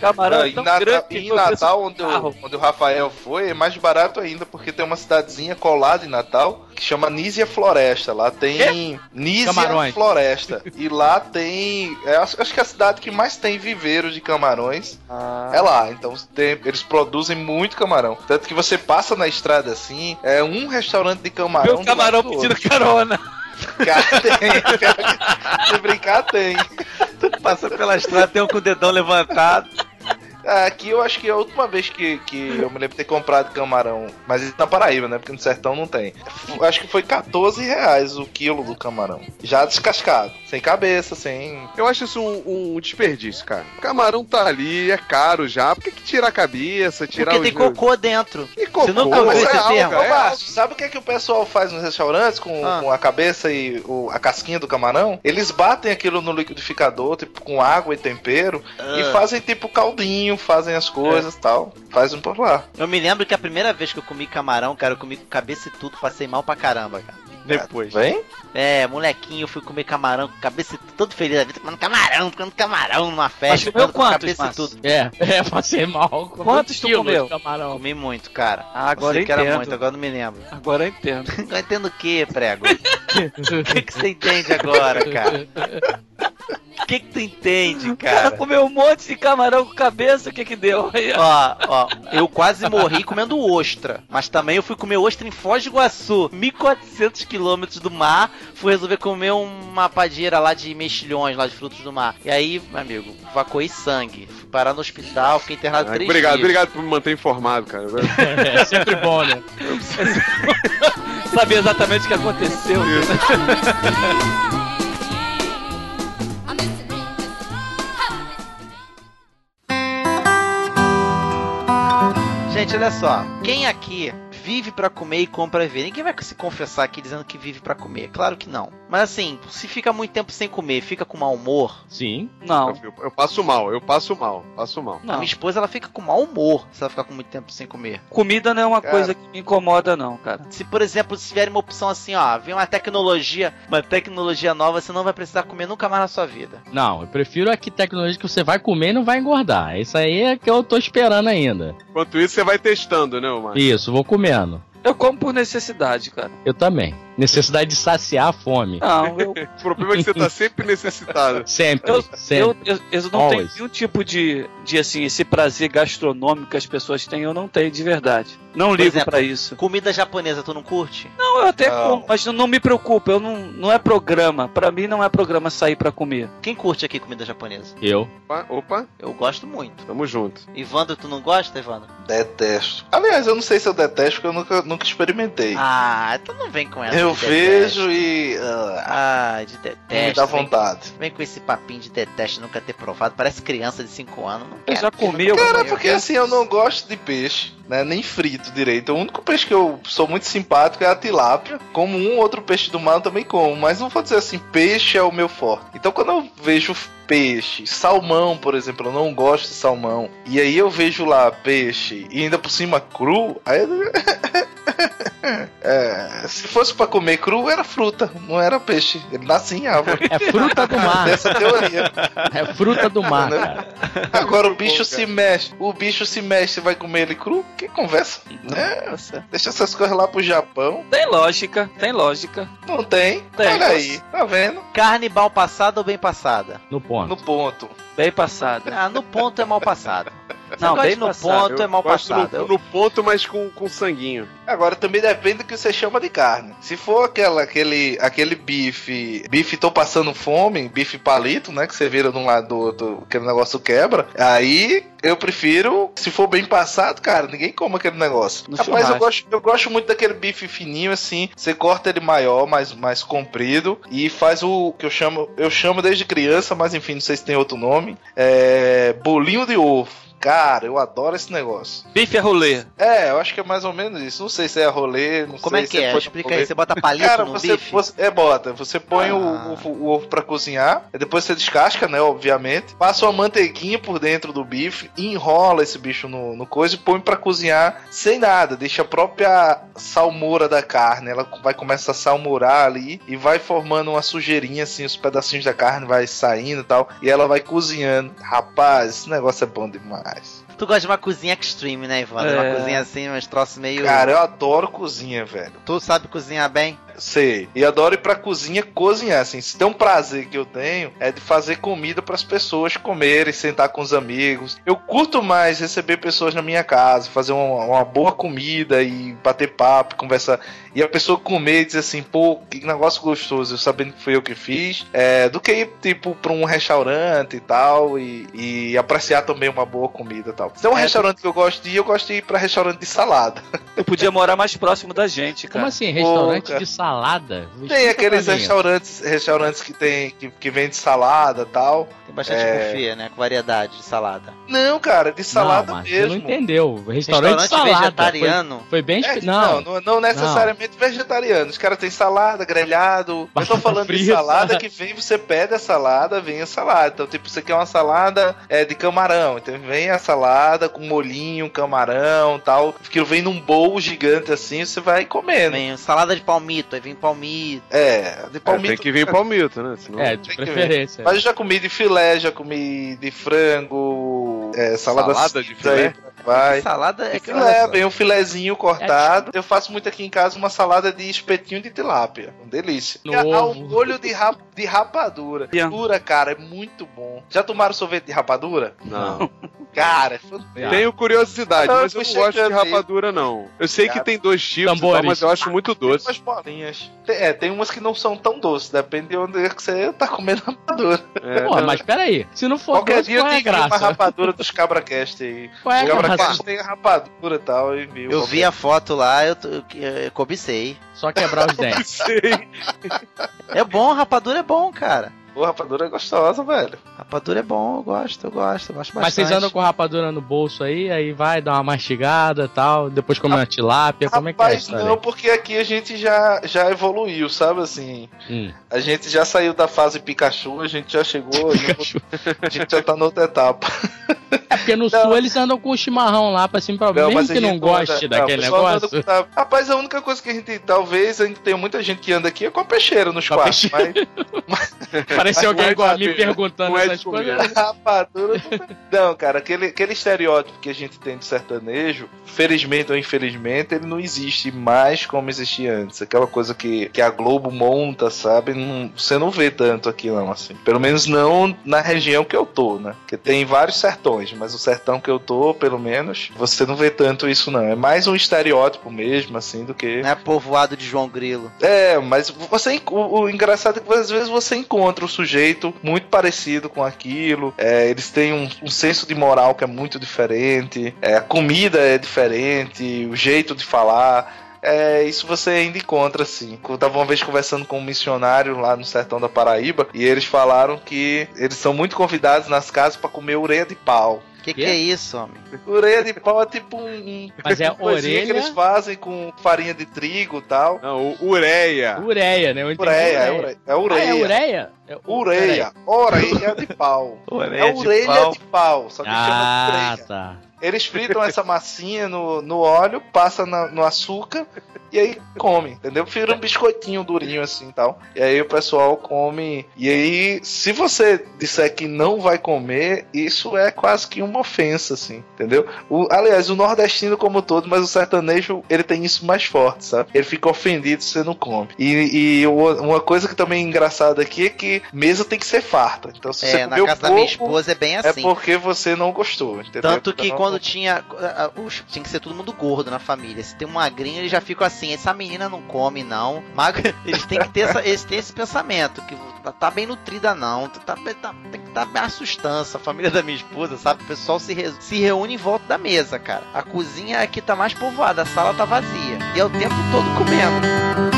D: Camarão é
G: em
D: tão
G: Nata-
D: grande que
G: em
D: o preço
G: Natal, onde, o, onde o Rafael foi, é mais barato ainda, porque tem uma cidadezinha colada em Natal que chama Nízia Floresta. Lá tem Nízia
F: Camarões.
G: Floresta. E lá tem. é, acho, acho que é a cidade que mais tem viveiros de camarões é lá. Então tem- eles produzem muito camarão. Tanto que você passa na estrada assim, é um restaurante de camarão.
D: Meu camarão
G: do lado do
D: pedindo
G: outro.
D: carona.
G: Cara, tem. [laughs] Se brincar, tem.
C: Passa pela estrada, tem um com o dedão levantado.
G: Ah, Aqui eu acho que é a última vez que, que eu me lembro de ter comprado camarão, mas isso na Paraíba, né? Porque no sertão não tem. Acho que foi 14 reais o quilo do camarão. Já descascado. Sem cabeça, sem.
E: Eu acho isso um, um desperdício, cara. O camarão tá ali, é caro já. Por que, que tirar a cabeça, tirar
C: Porque
E: os...
C: tem cocô dentro.
E: E cocô,
C: Você nunca ouviu
E: mas
C: esse
E: é
C: termo?
E: É
G: Márcio, sabe o que é que o pessoal faz nos restaurantes com,
C: Ah.
G: com a cabeça e o- a casquinha do camarão? Eles batem aquilo no liquidificador, tipo, com água e tempero, e
C: Ah.
G: fazem tipo caldinho, fazem as coisas e tal. Fazem por lá.
C: Eu me lembro que a primeira vez que eu comi camarão, cara, eu comi com cabeça e tudo, passei mal pra caramba, cara. Depois.
G: Vem?
C: É, molequinho, eu fui comer camarão com cabeça e tudo, todo feliz da vida, comendo camarão, comendo camarão numa
D: Mas
C: festa,
D: comeu
C: comendo com
D: quantos,
C: cabeça e
D: Márcio?
C: tudo.
F: É, [laughs] é, passei mal.
D: Quantos tu comeu?
F: Camarão.
C: Comi muito, cara.
D: Ah, agora
C: Sei
D: eu
C: que era
D: entendo.
C: muito, agora não me lembro.
D: Agora eu entendo. [laughs]
C: Não entendo o que, prego? O que, que você entende agora, cara? O que, que tu entende,
D: O cara
C: cara?
D: comeu um monte de camarão com cabeça, o que que deu? Aí, ó.
C: Ó, ó, eu quase morri comendo ostra, mas também eu fui comer ostra em Foz do Iguaçu, 1400 quilômetros do mar, fui resolver comer uma padeira lá de mexilhões, lá de frutos do mar. E aí, meu amigo, vacoei sangue, fui parar no hospital, fiquei internado
E: Ah,
C: três
E: obrigado,
C: dias.
E: obrigado por me manter informado, cara. [laughs]
F: É sempre bom, né? [laughs]
D: Sabia exatamente o que aconteceu. [laughs]
C: Gente, olha só, quem aqui vive pra comer e compra ver? Ninguém vai se confessar aqui dizendo que vive pra comer, claro que não. Mas assim, se fica muito tempo sem comer, fica com mau humor,
F: Sim.
D: Não,
E: Eu, eu passo mal, eu passo mal, passo mal.
C: A
D: não.
C: minha esposa ela fica com mau humor se ela ficar com muito tempo sem comer.
D: Comida não é uma
G: Cara.
D: coisa que me incomoda, não, cara.
C: Se, por exemplo, se tiver uma opção assim, ó, vem uma tecnologia, uma tecnologia nova, você não vai precisar comer nunca mais na sua vida.
F: Não, eu prefiro a que tecnologia que você vai comer e não vai engordar. Isso aí é que eu tô esperando ainda.
E: Enquanto isso, você vai testando, né, Omar?
F: Isso, vou comendo.
D: Eu como por necessidade, cara.
F: Eu também. Necessidade de saciar a fome.
D: Não, [laughs] eu,
E: O problema é que você tá sempre necessitado.
F: Sempre,
D: eu,
F: sempre.
D: eu, eu, eu não
F: Always.
D: tenho nenhum tipo de, de, assim, esse prazer gastronômico que as pessoas têm, eu não tenho de verdade. Não ligo
C: exemplo,
D: pra isso.
C: Comida japonesa, tu não curte?
D: Não, eu até
G: Não.
D: como, mas não, me preocupa, eu não, não é programa. Pra mim não é programa sair pra comer.
C: Quem curte aqui comida japonesa?
F: Eu.
E: Opa, opa,
C: Eu gosto muito.
E: tamo junto.
C: Ivandro, tu não gosta, Evandro?
G: Detesto. Aliás, eu não sei se eu detesto, porque eu nunca, nunca experimentei.
C: Ah, tu não vem com essa.
G: eu
C: de detesto.
G: vejo e. ah,
C: Ah, de detesto.
G: me dá
C: vem-
G: vontade.
C: Vem com esse papinho de detesto, nunca ter provado. Parece criança de 5 anos. Não
D: Eu
C: quero.
D: já comi, eu
G: Cara, porque assim, eu não gosto de peixe, né? Nem frito direito. O único peixe que eu sou muito simpático é a tilápia. Como um outro peixe do mar eu também como. Mas não vou dizer assim, peixe é o meu forte. Então quando eu vejo peixe, salmão, por exemplo, eu não gosto de salmão. E aí eu vejo lá peixe e ainda por cima cru, aí eu- [laughs] É, se fosse pra comer cru, era fruta, não era peixe. Ele nascia em árvore.
F: É fruta do mar. [laughs]
G: Dessa teoria.
F: É fruta do mar, cara.
G: Agora o bicho se mexe, o bicho se mexe, você vai comer ele cru? Que conversa? É, deixa essas coisas lá pro Japão.
D: Tem lógica, tem lógica.
G: Não tem.
D: Tem.
G: Olha aí, tá vendo?
C: Carne mal passada ou bem passada?
F: No ponto.
G: No ponto.
D: Bem passada.
C: Ah, no ponto é mal passada.
D: Não, bem
C: no ponto é mal
E: gosto
C: passado.
E: no,
C: Eu-
E: no ponto, mas com, com sanguinho.
G: Agora também depende do que você chama de carne. Se for aquela, aquele, aquele bife, bife tô passando fome, bife palito, né? Que você vira de um lado do outro, aquele negócio quebra. Aí eu prefiro, se for bem passado, cara, ninguém come aquele negócio.
D: No
G: Rapaz, eu gosto, eu gosto muito daquele bife fininho assim. Você corta ele maior, mais, mais comprido e faz o que eu chamo, eu chamo desde criança, mas enfim, não sei se tem outro nome. É bolinho de ovo. Cara, eu adoro esse negócio.
D: Bife a rolê.
G: É, eu acho que é mais ou menos isso. Não sei se é rolê, não
C: Como
G: sei
C: é que
G: se
C: é? Explica
G: rolê.
C: aí. Você bota palito
G: Cara,
C: no
G: você,
C: bife?
G: você- é, bota. Você põe o-
C: Ah.
G: o, o ovo pra cozinhar, aí depois você descasca, né, obviamente. Passa uma manteiguinha por dentro do bife, enrola esse bicho no, no coisa e põe pra cozinhar sem nada. Deixa a própria salmoura da carne, ela vai começar a salmourar ali e vai formando uma sujeirinha assim, os pedacinhos da carne vai saindo e tal, e ela vai cozinhando. Rapaz, esse negócio é bom demais.
C: Tu gosta de uma cozinha extreme, né, Ivandro?
D: É.
C: Uma cozinha assim, uns troços meio.
G: Cara, eu adoro cozinha, velho.
C: Tu sabe cozinhar bem?
G: Sei. E adoro ir pra cozinha cozinhar. Assim, se tem um prazer que eu tenho é de fazer comida pras pessoas comerem, sentar com os amigos. Eu curto mais receber pessoas na minha casa, fazer uma, uma boa comida e bater papo, conversar. E a pessoa comer e dizer assim, pô, que negócio gostoso, eu sabendo que foi eu que fiz. É, do que ir, tipo, pra um restaurante e tal, e, e apreciar também uma boa comida e tal. Se tem um
D: É,
G: restaurante que eu gosto de ir, eu gosto de ir pra restaurante de salada.
D: Eu podia morar mais próximo da gente, cara.
F: Como assim? Restaurante
G: cara.
F: de salada?
G: Tem
F: Explica
G: aqueles restaurantes, restaurantes que tem que, que vende salada tal.
C: Tem bastante
G: É.
C: buffet, né? Com variedade de salada.
G: Não, cara, de salada
F: não, mas Você não
G: mesmo.
F: entendeu. Restaurante, de salada.
C: vegetariano.
F: Foi, foi bem.
G: É, não,
F: não,
G: não, não necessariamente vegetariano. Os caras têm salada, grelhado. Eu tô
F: Batata
G: falando de
F: frita.
G: salada que vem, você pede a salada, vem a salada. Então, tipo, você quer uma salada é, de camarão. Então vem a salada com molhinho, camarão tal. Aquilo vem num bowl gigante assim, você vai comendo.
C: Vem salada de palmito, aí vem palmito.
G: É, de
E: É,
G: palmito.
E: tem que vir palmito, né? Senão...
F: É, de
G: Tem
F: preferência.
G: Mas eu já comi de filé, já comi de frango, é, salada,
E: Salada de filé?
G: Vai.
C: Salada é que
G: filé, vem um filezinho cortado. Eu faço muito aqui em casa uma salada de espetinho de tilápia. Uma delícia.
F: No
G: E a- ao molho de, rap, de rapadura.
D: Yeah.
G: Dura, cara, é muito bom. Já tomaram sorvete de rapadura?
E: Não. [laughs]
G: Cara, é fantástico.
E: Tenho curiosidade,
G: Não,
E: mas eu não gosto de rapadura, não. Eu sei que
G: Cara.
E: tem dois tipos, tal, mas eu acho muito
G: Tem
E: doce.
G: umas bolinhas. Tem, é, tem umas que não são tão doces, depende de onde é que você tá comendo rapadura.
E: É,
F: Porra,
E: não.
F: mas peraí. Se não for
G: Qualquer
F: doce,
G: dia eu
F: qual é a
G: tenho que ver uma
F: graça?
G: rapadura dos [laughs] Cabracast aí.
F: Qual é a
G: Os Tem rapadura e tal, eu vi.
C: Eu vi a foto lá, eu, eu, eu cobicei.
F: Só quebrar os dentes. [laughs]
C: É bom, rapadura é bom, cara.
G: Pô, rapadura é gostosa, velho.
C: Rapadura é bom, eu gosto, eu gosto, eu gosto bastante.
F: Mas vocês andam com rapadura no bolso aí, aí vai dar uma mastigada e tal, depois come uma tilápia, como é que é a
G: Rapaz,
F: história?
G: não, porque aqui a gente já, já evoluiu, sabe assim?
F: Hum.
G: A gente já saiu da fase Pikachu, a gente já chegou,
F: Pikachu.
G: a gente já tá na outra etapa.
F: É porque no
G: Não.
F: sul eles andam com o chimarrão lá pra cima pra
G: Não,
F: mesmo
G: mas a
F: que não goste
G: anda- não,
F: daquele
G: o pessoal anda
F: negócio.
G: com tá- Rapaz, a única coisa que a gente, talvez, a gente tem muita gente que anda aqui é com a peixeira nos
F: Com a
G: quartos. Mas, [laughs] [laughs]
F: Parece Parece alguém
E: é
F: igual a mim perguntando
E: não é
F: essas
E: comer.
F: coisas. [laughs]
G: Rapadura. Não, cara, aquele, aquele estereótipo que a gente tem de sertanejo, felizmente ou infelizmente, ele não existe mais como existia antes. Aquela coisa que, que a Globo monta, sabe? Não- você não vê tanto aqui, não, assim. Pelo menos não na região que eu tô, né? Porque tem vários sertões, mas o sertão que eu tô, pelo menos, você não vê tanto isso, não. É mais um estereótipo mesmo, assim, do que.
C: Não é povoado de João Grilo.
G: É, mas você o, o engraçado é que às vezes você encontra o sujeito muito parecido com aquilo. é, eles têm um, um senso de moral que é muito diferente. é, a comida é diferente, o jeito de falar. É, isso você ainda encontra, assim. Eu tava uma vez conversando com um missionário lá no sertão da Paraíba e eles falaram que eles são muito convidados nas casas pra comer ureia de pau.
C: O que, que é isso, homem?
G: Ureia de pau é tipo um.
F: Mas é
G: coisinha
F: orelha?
G: que eles fazem com farinha de trigo e tal.
E: Não, o ureia.
F: Ureia, né? Eu entendi
G: Ureia, é ureia. É
F: Ah,
G: ureia.
F: é ureia? É-
G: Ureia. Orelha de pau.
D: Orelha
G: é
D: de
G: orelha
D: pau.
G: de pau, só que chama de
F: Ah,
G: ureia.
F: tá.
G: Eles fritam essa massinha no, no óleo, passa na- no açúcar e aí come, entendeu? Vira um biscoitinho durinho assim e tal. E aí o pessoal come. E aí, se você disser que não vai comer, isso é quase que uma ofensa, assim, entendeu? O, aliás, o nordestino como todo, mas o sertanejo, ele tem isso mais forte, sabe? Ele fica ofendido se você não come. E, e uma coisa que também é engraçada aqui é que mesa tem que ser farta. Então, se
C: É,
G: você
C: na casa da minha
G: pouco,
C: esposa é bem
G: é
C: assim.
G: porque você não gostou, entendeu?
C: Tanto que
G: Então,
C: quando tinha. Tinha que ser todo mundo gordo na família. Se tem um magrinho, eles já ficam assim: essa menina não come, não. Magro, [laughs] eles têm que ter, essa, eles têm esse pensamento: que tá, tá bem nutrida, não. Tá, tá- tem que estar bem a sustância. A família da minha esposa, sabe? O pessoal se, re- se reúne em volta da mesa, cara. A cozinha aqui tá mais povoada, a sala tá vazia. E é o tempo todo comendo.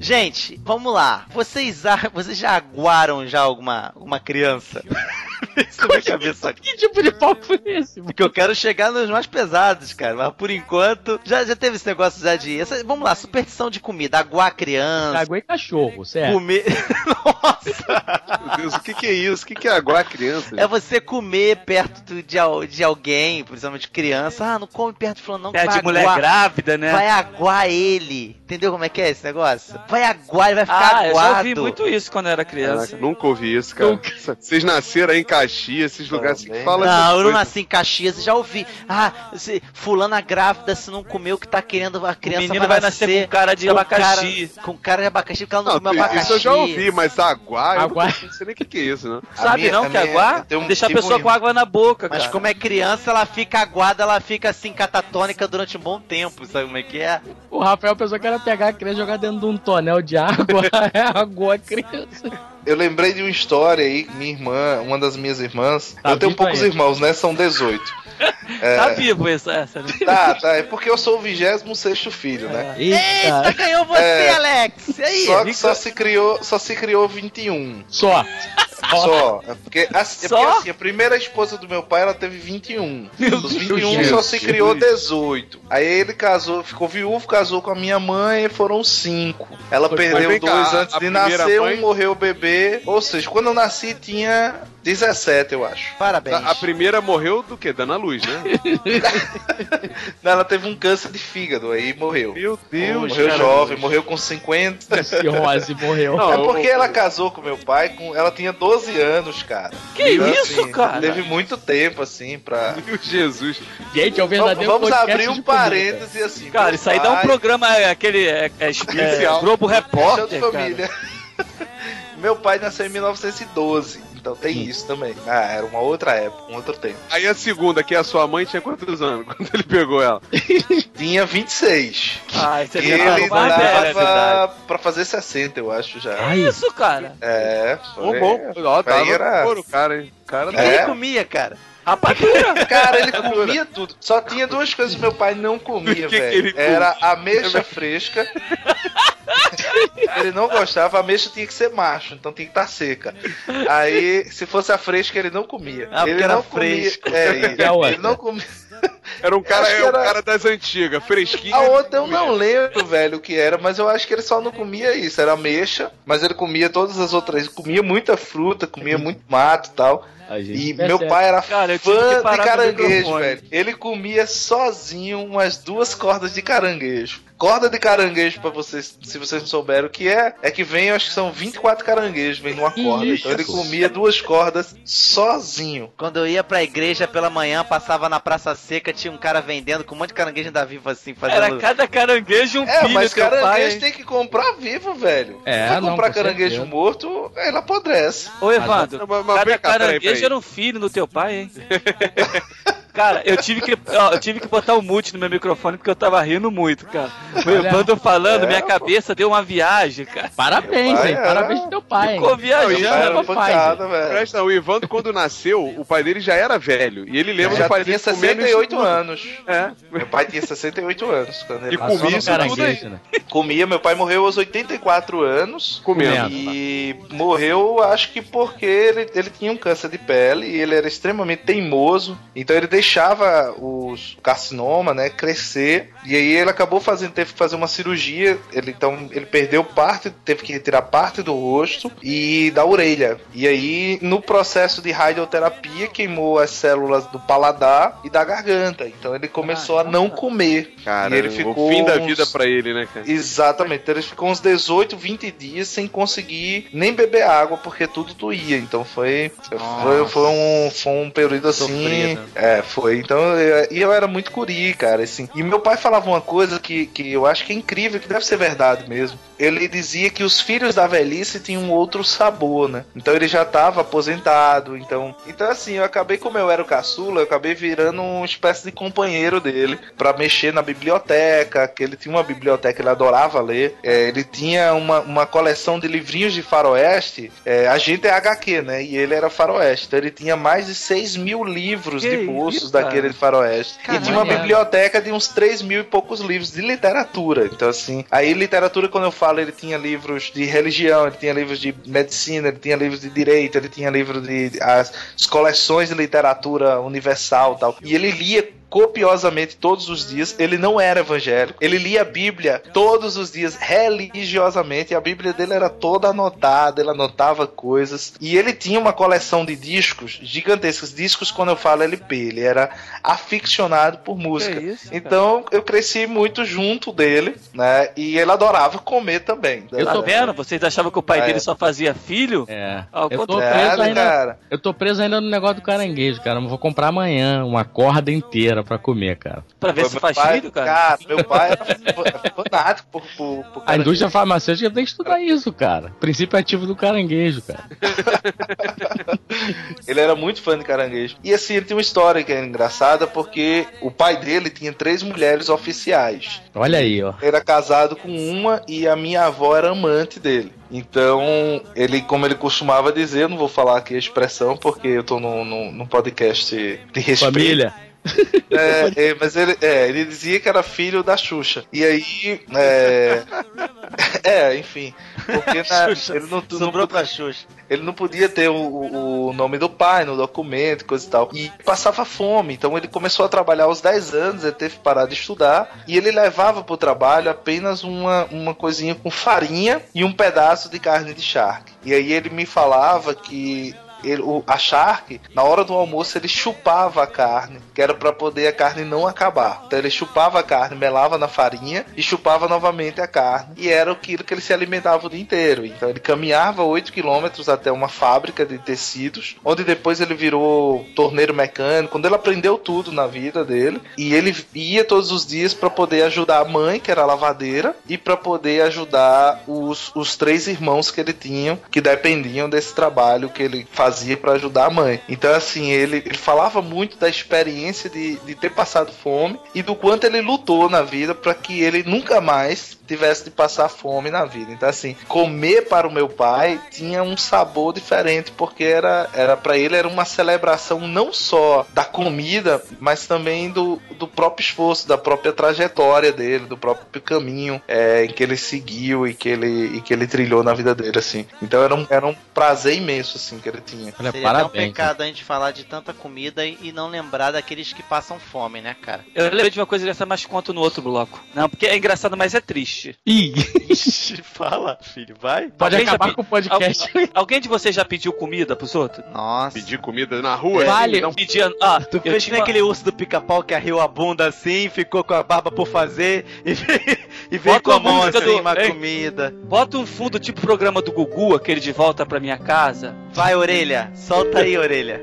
C: Gente, vamos lá. Vocês, vocês já aguaram já alguma, alguma criança? [laughs] Minha cabeça aqui. [laughs]
F: Que tipo de pau foi esse?
C: Porque eu quero chegar nos mais pesados, cara. Mas por enquanto, já, já teve esse negócio já de. essa- vamos lá, superstição de comida. Aguar a criança.
F: Água e cachorro, certo?
C: Comer. [laughs]
E: Meu Deus, o que, que é isso? O que, que é aguar criança?
C: É você comer perto de, de alguém, principalmente criança. Ah, não come perto de fulano, não. que
D: É de mulher
C: aguar-
D: grávida, né?
C: Vai aguar ele. Entendeu como é que é esse negócio? Vai aguar, ele vai ficar
D: Ah, eu
C: aguado.
D: já ouvi muito isso quando eu era criança.
E: Caraca, nunca ouvi isso, cara. Vocês nasceram aí em Caxias, esses lugares assim que
G: Também,
E: falam
C: Não, eu não nasci em Caxias, já ouvi. Ah, se fulana grávida, se não comeu, que tá querendo a criança
D: menino vai nascer com cara de
C: com
D: abacaxi.
C: Cara, com cara de abacaxi, porque ela não,
E: Não,
C: comeu abacaxi.
E: isso eu já ouvi, mas aguar, eu
F: Aguar.
E: nunca- não sei nem o que, que é isso, não.
G: A
D: Sabe
G: minha-
D: não
G: a
D: que aguar?
G: tem um-
D: Deixa a
G: tem um
D: pessoa com água na boca,
C: Mas
D: cara.
C: como é criança, ela fica aguada, ela fica assim, catatônica durante um bom tempo, sabe como é que é?
F: O Rafael pensou que era pegar a criança e jogar dentro de um tonel de água. [laughs] É água a criança.
G: Eu lembrei de uma história aí, minha irmã, uma das minhas irmãs.
F: Tá
G: eu tenho poucos
F: ainda.
G: irmãos, né? São 18. [laughs]
D: Tá vivo essa, essa né?
G: Tá, tá. É porque eu sou o 26 filho, né?
C: Eita,
F: Eita,
C: ganhou você,
G: É.
C: Alex! E aí?
G: Só que só se criou, só se criou 21.
F: só.
G: Só. É porque, assim, é
D: Só?
G: porque assim, a primeira esposa do meu pai, ela teve 21. Dos 21
E: Deus.
G: só se criou 18. Aí ele casou, ficou viúvo, casou com a minha mãe e foram 5. Ela
E: Mas
G: perdeu
E: cá,
G: dois
E: a-
G: antes
E: a
G: de nascer,
E: mãe-
G: um morreu o bebê. Ou seja, quando eu nasci tinha 17, eu acho.
C: Parabéns.
E: A primeira morreu do quê? Dando a luz, né? [laughs]
G: Não, Ela teve um câncer de fígado, aí morreu.
E: Meu Deus,
G: morreu
E: cara.
G: jovem, morreu com 50.
F: Cirrose morreu.
E: Não,
G: É porque ela casou com meu pai, com, ela tinha 12 anos, cara.
D: Que
G: Então,
D: isso,
G: assim,
D: cara?
G: Teve muito tempo, assim, pra.
E: Meu Jesus.
F: Gente, é o
G: Vamos,
F: verdadeiro
G: vamos abrir um parêntese assim.
D: Cara, isso aí dá um
G: pai-
D: programa, é, aquele é, é, é,
E: Especial.
D: Globo Repórter, cara.
G: família. [laughs] meu pai nasceu em 1912, então tem isso também. Ah, era uma outra época, um outro tempo.
E: Aí a segunda, que é a sua mãe, tinha quantos anos [laughs] quando ele pegou ela? [laughs]
G: Tinha 26.
D: Ai, você
G: E
D: já
G: ele
D: tá mais velho, é verdade.
G: dava pra fazer 60, eu acho já.
F: Ai,
D: Isso, cara.
G: É, foi.
E: bom. Ó, tava
G: era-
E: o cara, hein? O cara
G: É.
C: ele comia, cara?
D: Rapadura. [laughs]
G: Cara, ele comia tudo. Só tinha duas coisas que meu pai não comia, velho.
E: ele?
G: Era ameixa fresca. Ele não gostava, a ameixa tinha que ser macho, então tinha que estar seca. Aí, se fosse a fresca, ele não comia.
C: Ah, porque
G: ele
C: era
G: não comia.
C: fresco.
G: É,
F: E a outra?
G: ele não comia.
E: Era um cara, é um
G: era-
E: cara das antigas, fresquinho.
G: A outra eu não lembro, velho, o que era, mas eu acho que ele só não comia isso. Era ameixa, mas ele comia todas as outras. Comia muita fruta, comia muito mato e tal. E
F: percebe.
G: meu pai era
D: Cara,
G: fã de caranguejo, velho. Ele comia sozinho umas duas cordas de caranguejo. Corda de caranguejo, pra vocês, se vocês não souberam o que é, é que vem, acho que são 24 caranguejos, vem numa corda. Então ele comia duas cordas sozinho.
C: Quando eu ia pra igreja pela manhã, passava na Praça Seca, tinha um cara vendendo com um monte de caranguejo ainda vivo assim, fazendo.
D: Era cada caranguejo um
G: É,
D: filho
G: mas
D: teu pai.
G: caranguejo
D: hein?
G: tem que comprar vivo, velho.
F: É,
G: Se
F: não,
G: comprar
F: com
G: caranguejo
F: certeza.
G: morto, ele apodrece.
D: Ô, Evandro,
E: Mas- mas
D: cada
E: peraí,
D: caranguejo
E: peraí.
D: era um filho do teu pai, hein? [laughs] Cara, eu tive que, ó, eu tive que botar o mute no meu microfone porque eu tava rindo muito, cara. O
F: Olha.
D: Evandro falando,
G: É,
D: minha
G: pô.
D: cabeça deu uma viagem, cara.
F: Parabéns,
G: Meu pai
F: hein?
G: era-
F: Parabéns pro teu pai. hein?
D: Ficou viajando.
F: Papai,
G: pancada, velho.
E: Presta, o Ivandro, quando nasceu, o pai dele já era velho. E ele lembra
G: Já
E: do pai
G: tinha
E: dele comendo
G: 68
E: isso tudo.
G: anos.
E: É.
G: Meu pai tinha 68 anos quando ele
E: E comia isso tudo
F: caranguejo, né?
G: comia. Meu pai morreu aos 84 anos.
E: Comendo.
G: E morreu, acho que porque ele, ele tinha um câncer de pele e ele era extremamente teimoso. Então ele deixava os carcinoma, né, crescer. E aí ele acabou fazendo, teve que fazer uma cirurgia. Ele então ele perdeu parte, teve que retirar parte do rosto e da orelha. E aí no processo de radioterapia queimou as células do paladar e da garganta. Então ele começou a não comer.
E: Cara,
G: e ele ficou
E: o fim da
G: uns-
E: vida pra ele, né, cara?
G: Exatamente. Então ele ficou uns 18, 20 dias sem conseguir nem beber água porque tudo doía. Então foi foi, foi um foi um período assim.
C: Sofrido.
G: É, foi. Então eu, e eu era muito curi, cara, assim. E meu pai falava uma coisa que, que eu acho que é incrível, que deve ser verdade mesmo. Ele dizia que os filhos da velhice tinham um outro sabor, né? Então ele já estava aposentado, então, então assim, eu acabei como eu era o caçula, eu acabei virando uma espécie de companheiro dele pra mexer na biblioteca, que ele tinha uma biblioteca, ele adorava ler. É, ele tinha uma, uma coleção de livrinhos de faroeste. É, a gente é HQ, né? E ele era faroeste. Então ele tinha mais de 6 mil livros
D: Que
G: de bolsos daquele
D: cara?
G: faroeste.
F: Caralho.
G: E tinha uma biblioteca de uns 3 mil e poucos livros de literatura. Então, assim, aí literatura, quando eu falo, ele tinha livros de religião, ele tinha livros de medicina, ele tinha livros de direito, ele tinha livros de. as, as coleções de literatura universal e tal. E ele lia copiosamente todos os dias. Ele não era evangélico. Ele lia a Bíblia todos os dias religiosamente. E a Bíblia dele era toda anotada. Ele anotava coisas. E ele tinha uma coleção de discos gigantescos. Discos, quando eu falo LP, ele era aficionado por música.
D: Isso,
G: então eu cresci muito junto dele, né? E ele adorava comer também.
F: Eu tô
D: vendo? Vocês achavam que o pai
G: É.
D: dele só fazia filho?
F: É.
D: Ao
F: Eu tô preso
G: Nada,
F: ainda.
G: cara.
F: Eu tô preso ainda no negócio do caranguejo, cara. Eu vou comprar amanhã uma corda inteira pra comer, cara.
D: Pra ver se faz
G: pai-
D: filho, cara.
G: meu pai era fanático por, por, por
F: A indústria farmacêutica tem que estudar isso, cara. Princípio ativo do caranguejo, cara. [laughs]
G: Ele era muito fã de caranguejo. E assim, ele tem uma história que é engraçada porque o pai dele tinha três mulheres oficiais.
F: Olha aí, ó.
G: Ele era casado com uma e a minha avó era amante dele. Então, ele, como ele costumava dizer, não vou falar aqui a expressão porque eu tô num, num, num podcast de respeito.
F: Família.
G: É, [laughs] é, mas ele, é, ele dizia que era filho da Xuxa. E aí. É, [laughs] é enfim. Porque [laughs] na- ele não, não
C: Sobrou
G: podia-
C: pra Xuxa.
G: ele não podia ter o, o- o nome do pai no documento, coisa e tal. E passava fome. Então ele começou a trabalhar aos 10 anos, ele teve que parar de estudar. E ele levava pro trabalho apenas uma, uma coisinha com farinha e um pedaço de carne de charque. E aí ele me falava que. Ele- o- a Shark, na hora do almoço, ele chupava a carne, que era pra poder a carne não acabar. Então ele chupava a carne, melava na farinha e chupava novamente a carne. E era aquilo que ele se alimentava o dia inteiro. Então ele caminhava 8 quilômetros até uma fábrica de tecidos, onde depois ele virou torneiro mecânico, quando ele aprendeu tudo na vida dele. E ele ia todos os dias para poder ajudar a mãe, que era lavadeira, e para poder ajudar os, os três irmãos que ele tinha, que dependiam desse trabalho que ele fazia para ajudar a mãe. Então, assim, ele, ele falava muito da experiência de, de ter passado fome e do quanto ele lutou na vida para que ele nunca mais tivesse de passar fome na vida. Então, assim, comer para o meu pai tinha um sabor diferente, porque era, era para ele era uma celebração não só da comida, mas também do, do próprio esforço, da própria trajetória dele, do próprio caminho é, em que ele seguiu e que ele, e que ele trilhou na vida dele, assim. Então era um, era um prazer imenso, assim, que ele tinha.
F: Olha,
C: Seria até um
F: parabéns.
C: pecado a gente falar de tanta comida e, e não lembrar daqueles que passam fome, né, cara?
D: Eu lembrei de uma coisa dessa, mas conto no outro bloco. Não, porque é engraçado, mas é triste.
F: Ih,
C: Ixi, [laughs] fala, filho, vai.
F: pode
D: Alguém
F: acabar
D: pe-
F: com o podcast.
D: Al- alguém de vocês já pediu comida pros outros?
C: Nossa.
E: Pedir comida na rua?
F: Vale.
E: Não,
D: Pedia. Ah,
C: Tu
D: eu
C: fez
D: tinha
C: nem aquele urso do pica-pau que arriou a bunda assim, ficou com a barba por fazer e, e veio
D: Bota
C: com a mão
D: música
C: assim,
D: do-
C: uma
D: Ei.
C: comida.
D: Bota um fundo tipo programa do Gugu, aquele de volta pra minha casa.
C: Vai, orelha, solta aí, orelha.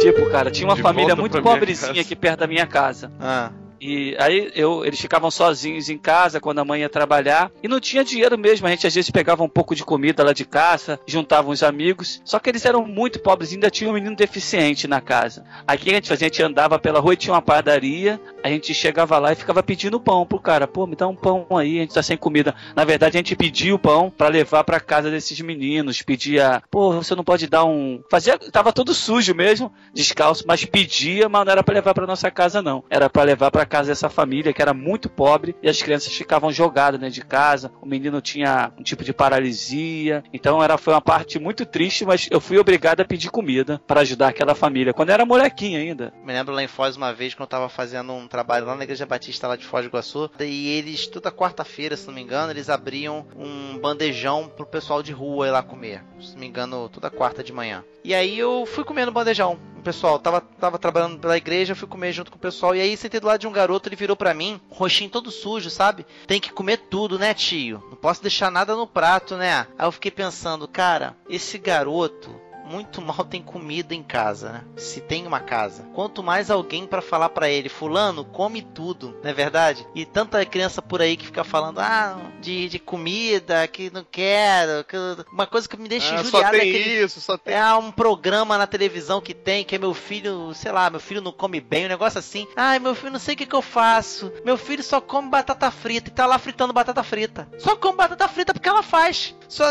D: Tipo, cara, tinha uma
E: De
D: família muito pobrezinha aqui perto da minha casa.
C: Ah,
D: E aí eu, eles ficavam sozinhos em casa quando a mãe ia trabalhar e não tinha dinheiro mesmo. A gente às vezes pegava um pouco de comida lá de casa, juntava uns amigos. Só que eles eram muito pobres, ainda tinha um menino deficiente na casa. Aí o que a gente fazia? A gente andava pela rua e tinha uma padaria. A gente chegava lá e ficava pedindo pão pro cara. Pô, me dá um pão aí, a gente tá sem comida. Na verdade, a gente pedia o pão pra levar pra casa desses meninos. Pedia, pô, você não pode dar um. Fazia. Tava todo sujo mesmo, descalço, mas pedia, mas não era pra levar pra nossa casa, não. Era pra levar pra casa dessa família que era muito pobre e as crianças ficavam jogadas de casa. O menino tinha um tipo de paralisia. Então era, foi uma parte muito triste, mas eu fui obrigado a pedir comida pra ajudar aquela família. Quando era molequinho ainda.
C: me lembro lá em Foz uma vez quando eu tava fazendo um trabalho lá na Igreja Batista lá de Foz do Iguaçu. E eles, toda quarta-feira, se não me engano, eles abriam um bandejão pro pessoal de rua ir lá comer. Se não me engano, toda quarta de manhã. E aí eu fui comendo bandejão. O pessoal tava, tava trabalhando pela igreja, fui comer junto com o pessoal. E aí sentei do lado de um garoto, ele virou pra mim, roxinho todo sujo, sabe? Tem que comer tudo, né, tio? Não posso deixar nada no prato, né? Aí eu fiquei pensando, cara, esse garoto muito mal tem comida em casa, né? Se tem uma casa. Quanto mais alguém pra falar pra ele, fulano, come tudo, não é verdade? E tanta criança por aí que fica falando, ah, de, de comida, que não quero, que... uma coisa que me deixa
E: Ah, só
C: injuriada é
E: tem
C: aquele...
E: isso, só tem.
C: É um programa na televisão que tem, que é meu filho, sei lá, meu filho não come bem, um negócio assim. Ai, meu filho, não sei o que, que eu faço. Meu filho só come batata frita e tá lá fritando batata frita. Só come batata frita porque ela faz. Só,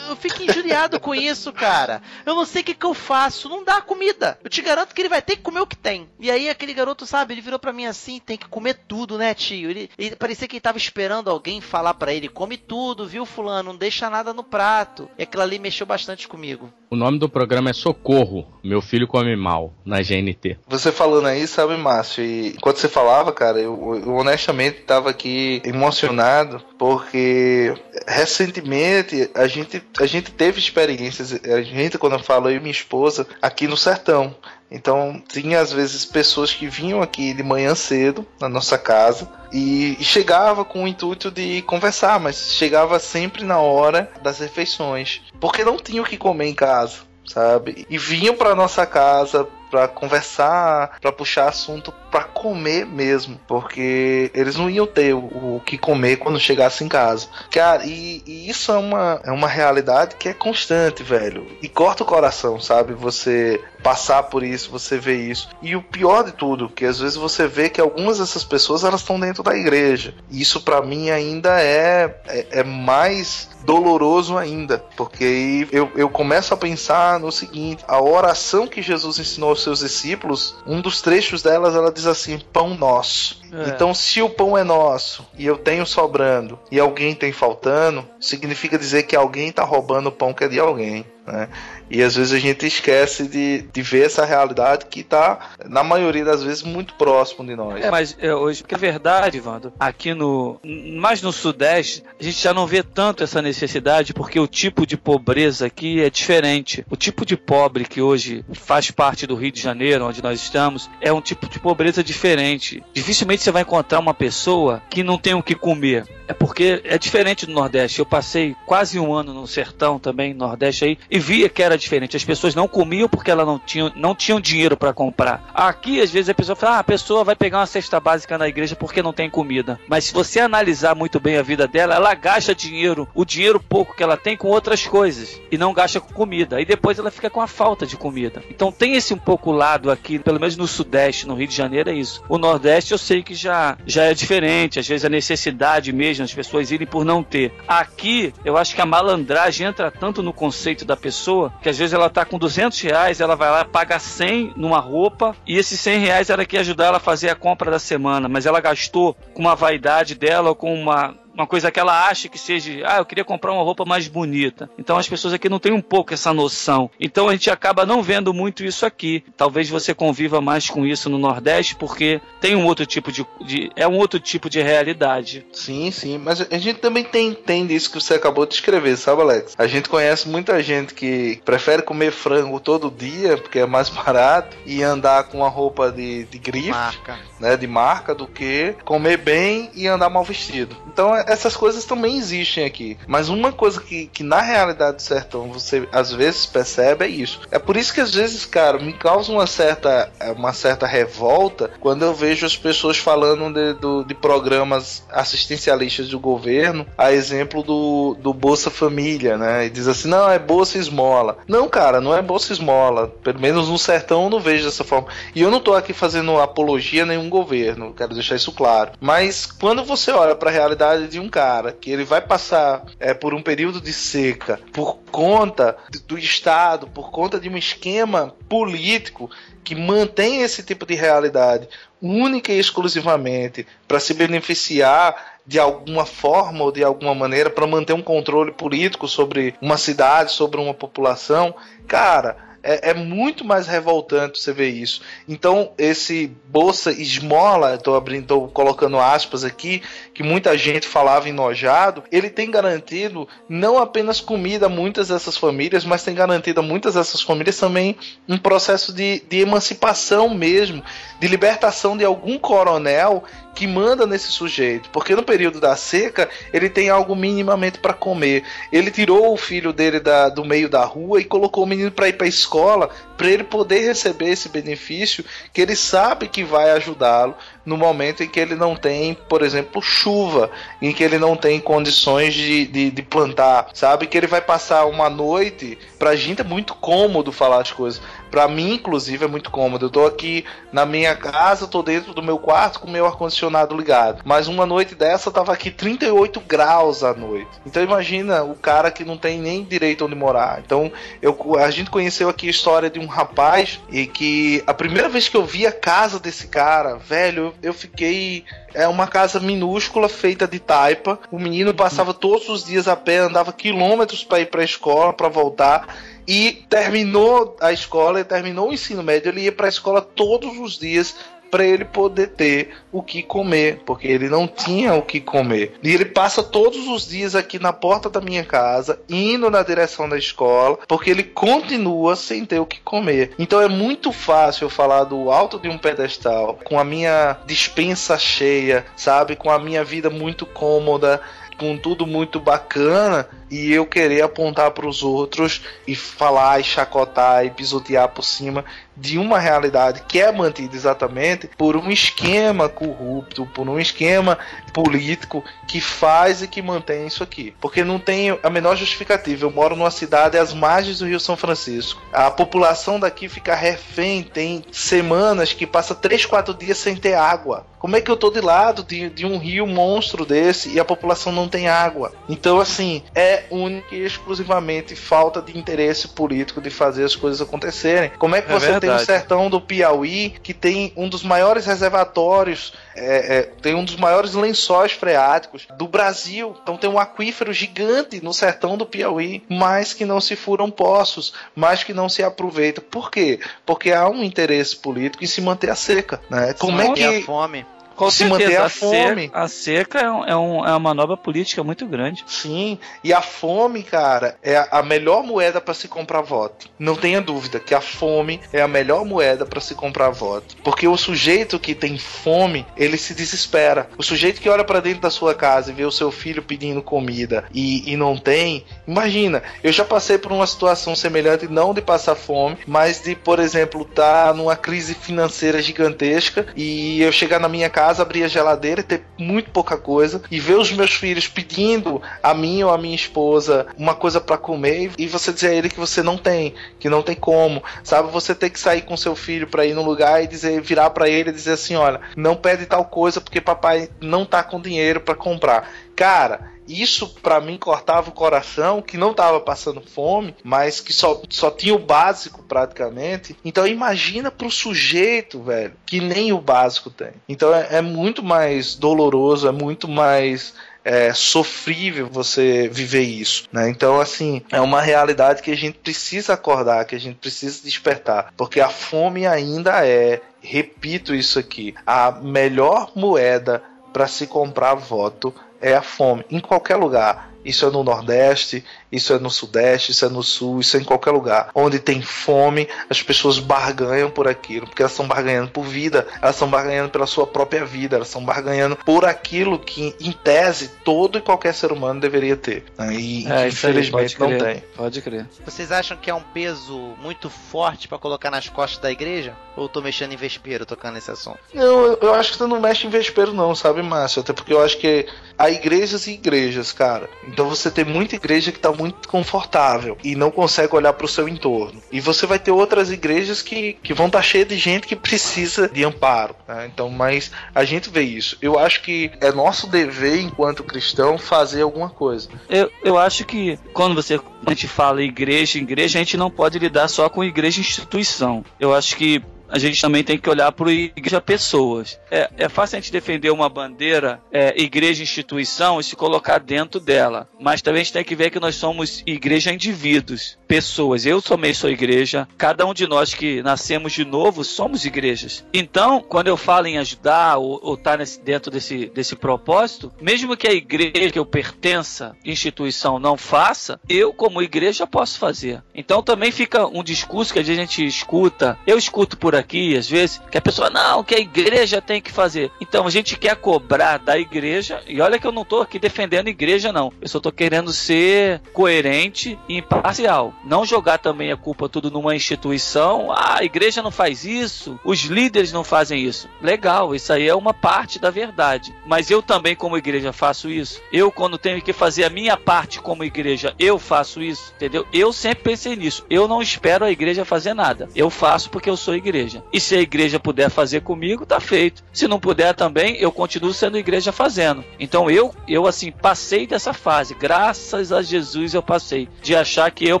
C: eu, fico injuriado com isso, cara. Eu não sei o que, que eu faço. Não dá comida. Eu te garanto que ele vai ter que comer o que tem. E aí aquele garoto, sabe, ele virou pra mim assim, tem que comer tudo, né, tio? Ele, ele parecia que ele tava esperando alguém falar pra ele, come tudo, viu, fulano? Não deixa nada no prato. E aquilo ali mexeu bastante comigo.
F: O nome do programa é Socorro. Meu filho come mal na GNT.
G: Você falando aí, sabe, Márcio? E enquanto você falava, cara, eu, eu honestamente tava aqui emocionado porque recentemente a gente, a gente teve experiências, a gente, quando eu falo eu e minha esposa, aqui no sertão. Então, tinha às vezes pessoas que vinham aqui de manhã cedo na nossa casa e, e chegava com o intuito de conversar, mas chegava sempre na hora das refeições, porque não tinha o que comer em casa, sabe? E vinham para nossa casa para conversar, para puxar assunto, para comer mesmo, porque eles não iam ter o, o que comer quando chegasse em casa. Cara, e, e isso é uma, é uma realidade que é constante, velho. E corta o coração, sabe? Você passar por isso, você vê isso. E o pior de tudo, que às vezes você vê que algumas dessas pessoas elas estão dentro da igreja. E isso para mim ainda é, é, é mais doloroso ainda, porque eu, eu começo a pensar no seguinte: a oração que Jesus ensinou seus discípulos, um dos trechos delas ela diz assim: pão nosso.
D: É.
G: Então, se o pão é nosso e eu tenho sobrando e alguém tem faltando, significa dizer que alguém está roubando o pão que é de alguém. Né? E às vezes a gente esquece de, de ver essa realidade que está, na maioria das vezes, muito próximo de nós.
D: É, mas é, hoje, porque é verdade, Wando, aqui no. Mais no Sudeste, a gente já não vê tanto essa necessidade, porque o tipo de pobreza aqui é diferente. O tipo de pobre que hoje faz parte do Rio de Janeiro, onde nós estamos, é um tipo de pobreza diferente. Dificilmente você vai encontrar uma pessoa que não tem o que comer. É porque é diferente do Nordeste. Eu passei quase um ano no sertão também, no Nordeste aí, e via que era diferente. As pessoas não comiam porque elas não tinham, não tinham dinheiro para comprar. Aqui, às vezes, a pessoa fala: ah, a pessoa vai pegar uma cesta básica na igreja porque não tem comida. Mas se você analisar muito bem a vida dela, ela gasta dinheiro, o dinheiro pouco que ela tem com outras coisas e não gasta com comida. E depois ela fica com a falta de comida. Então tem esse um pouco lado aqui, pelo menos no Sudeste, no Rio de Janeiro, é isso. O Nordeste eu sei que já, já é diferente, às vezes a necessidade mesmo, as pessoas irem por não ter. Aqui, eu acho que a malandragem entra tanto no conceito da pessoa que às vezes ela tá com 200 reais, ela vai lá, paga 100 numa roupa e esses 100 reais ela quer ajudar ela a fazer a compra da semana, mas ela gastou com uma vaidade dela com uma uma coisa que ela acha que seja, ah, eu queria comprar uma roupa mais bonita. Então as pessoas aqui não têm um pouco essa noção. Então a gente acaba não vendo muito isso aqui. Talvez você conviva mais com isso no Nordeste, porque tem um outro tipo de, de é um outro tipo de realidade.
G: Sim, sim, mas a gente também tem, entende isso que você acabou de escrever, sabe, Alex? A gente conhece muita gente que prefere comer frango todo dia, porque é mais [laughs] barato, e andar com uma roupa de, de grife,
C: Marca.
G: né, de marca, do que comer bem e andar mal vestido. Então essas coisas também existem aqui. Mas uma coisa que, que na realidade do sertão você às vezes percebe é isso. É por isso que às vezes, cara, me causa uma certa, uma certa revolta quando eu vejo as pessoas falando de, do, de programas assistencialistas do governo, a exemplo do, do Bolsa Família, né? E diz assim, não, é Bolsa Esmola. Não, cara, não é Bolsa Esmola. Pelo menos no sertão eu não vejo dessa forma. E eu não tô aqui fazendo apologia a nenhum governo, quero deixar isso claro. Mas quando você olha para a realidade de um cara que ele vai passar é, por um período de seca por conta do Estado, por conta de um esquema político que mantém esse tipo de realidade única e exclusivamente para se beneficiar de alguma forma ou de alguma maneira para manter um controle político sobre uma cidade, sobre uma população, cara é, é, muito mais revoltante você ver isso. Então, esse bolsa esmola, estou abrindo, tô colocando aspas aqui, que muita gente falava enojado, ele tem garantido não apenas comida a muitas dessas famílias, mas tem garantido a muitas dessas famílias também um processo de, de emancipação mesmo, de libertação de algum coronel que manda nesse sujeito, porque no período da seca ele tem algo minimamente para comer. Ele tirou o filho dele da, do meio da rua e colocou o menino para ir para escola, para ele poder receber esse benefício que ele sabe que vai ajudá-lo no momento em que ele não tem, por exemplo, chuva, em que ele não tem condições de, de, de plantar, sabe? Que ele vai passar uma noite. Pra gente é muito cômodo falar as coisas. Pra mim, inclusive, é muito cômodo. Eu tô aqui na minha casa, tô dentro do meu quarto com meu ar-condicionado ligado. Mas uma noite dessa tava aqui 38 graus à noite. Então imagina o cara que não tem nem direito onde morar. Então eu, a gente conheceu aqui a história de um rapaz e que a primeira vez que eu vi a casa desse cara, velho, eu fiquei. É uma casa minúscula feita de taipa. O menino passava todos os dias a pé, andava quilômetros para ir para a escola, para voltar. E terminou a escola, terminou o ensino médio, ele ia para a escola todos os dias para ele poder ter o que comer, porque ele não tinha o que comer. E ele passa todos os dias aqui na porta da minha casa, indo na direção da escola, porque ele continua sem ter o que comer. Então é muito fácil eu falar do alto de um pedestal, com a minha dispensa cheia, sabe, com a minha vida muito cômoda, com tudo muito bacana e eu querer apontar para os outros e falar e chacotar e pisotear por cima de uma realidade que é mantida exatamente por um esquema corrupto, por um esquema político que faz e que mantém isso aqui. Porque não tem a menor justificativa. Eu moro numa cidade às margens do Rio São Francisco. A população daqui fica refém, tem semanas que passa 3, 4 dias sem ter água. Como é que eu tô de lado de, de um rio monstro desse e a população não tem água? Então, assim, é única e exclusivamente falta de interesse político de fazer as coisas acontecerem. Como é que
D: É
G: você tem o
D: verdade.
G: sertão do Piauí, que tem um dos maiores reservatórios, é, é, tem um dos maiores lençóis freáticos do Brasil. Então tem um aquífero gigante no sertão do Piauí, mas que não se furam poços, mas que não se aproveita. Por quê? Porque há um interesse político em se manter a seca. Né? Como é
C: Manter a
G: que
C: fome.
D: Com
G: se
D: certeza,
G: manter a
D: a
G: fome.
D: seca, a seca é, um- é um- é uma manobra política muito grande.
G: Sim, e a fome, cara, é a melhor moeda pra se comprar voto. Não tenha dúvida que a fome é a melhor moeda pra se comprar voto. Porque o sujeito que tem fome, ele se desespera. O sujeito que olha pra dentro da sua casa e vê o seu filho pedindo comida e, e não tem, imagina, eu já passei por uma situação semelhante, não de passar fome, mas de, por exemplo, estar numa crise financeira gigantesca e eu chegar na minha casa, abrir a geladeira e ter muito pouca coisa e ver os meus filhos pedindo a mim ou a minha esposa uma coisa pra comer e você dizer a ele que você não tem, que não tem como, sabe? Você ter que sair com seu filho pra ir num lugar e dizer, virar pra ele e dizer assim, olha, não pede tal coisa porque papai não tá com dinheiro pra comprar. Cara, isso pra mim cortava o coração, que não tava passando fome, mas que só, só tinha o básico praticamente. Então imagina pro sujeito, velho, que nem o básico tem. Então é, é muito mais doloroso, é muito mais é, sofrível você viver isso, né? Então, assim, é uma realidade que a gente precisa acordar, que a gente precisa despertar, porque a fome ainda é, repito isso aqui, a melhor moeda para se comprar voto é a fome, em qualquer lugar. Isso é no Nordeste, isso é no Sudeste, isso é no Sul, isso é em qualquer lugar. Onde tem fome, as pessoas barganham por aquilo, porque elas estão barganhando por vida, elas estão barganhando pela sua própria vida, elas estão barganhando por aquilo que, em tese, todo e qualquer ser humano deveria ter. né? E
D: É, aí,
G: infelizmente
D: pode
G: não
D: crer.
G: tem.
D: Pode crer.
C: Vocês acham que é um peso muito forte pra colocar nas costas da igreja? Ou eu tô mexendo em vespeiro tocando esse assunto?
G: Não, eu, eu acho que você não mexe em vespeiro, não, sabe, Márcio? Até porque eu acho que há igrejas e igrejas, cara. Então você tem muita igreja que tá muito confortável e não consegue olhar pro seu entorno. E você vai ter outras igrejas que, que vão estar cheias de gente que precisa de amparo. né? Então, mas a gente vê isso. Eu acho que é nosso dever, enquanto cristão, fazer alguma coisa.
D: Eu, eu acho que quando você a gente fala igreja, igreja, a gente não pode lidar só com igreja e instituição. Eu acho que a gente também tem que olhar para o igreja pessoas. É, é fácil a gente defender uma bandeira é, igreja instituição e se colocar dentro dela. Mas também a gente tem que ver que nós somos igreja indivíduos, pessoas. Eu também sou igreja. Cada um de nós que nascemos de novo somos igrejas. Então, quando eu falo em ajudar ou estar dentro desse, desse propósito, mesmo que a igreja que eu pertença, instituição, não faça, eu, como igreja, posso fazer. Então também fica um discurso que a gente escuta. Eu escuto por aqui, às vezes, que a pessoa, não, que a igreja tem que fazer. Então a gente quer cobrar da igreja, e olha que eu não estou aqui defendendo a igreja, não. Eu só estou querendo ser coerente e imparcial. Não jogar também a culpa tudo numa instituição. Ah, a igreja não faz isso, os líderes não fazem isso. Legal, isso aí é uma parte da verdade. Mas eu também, como igreja, faço isso. Eu, quando tenho que fazer a minha parte como igreja, eu faço isso, entendeu? Eu sempre pensei nisso. Eu não espero a igreja fazer nada. Eu faço porque eu sou igreja. E se a igreja puder fazer comigo, tá feito. Se não puder também, eu continuo sendo igreja fazendo. Então eu, eu assim, passei dessa fase. Graças a Jesus eu passei. De achar que eu,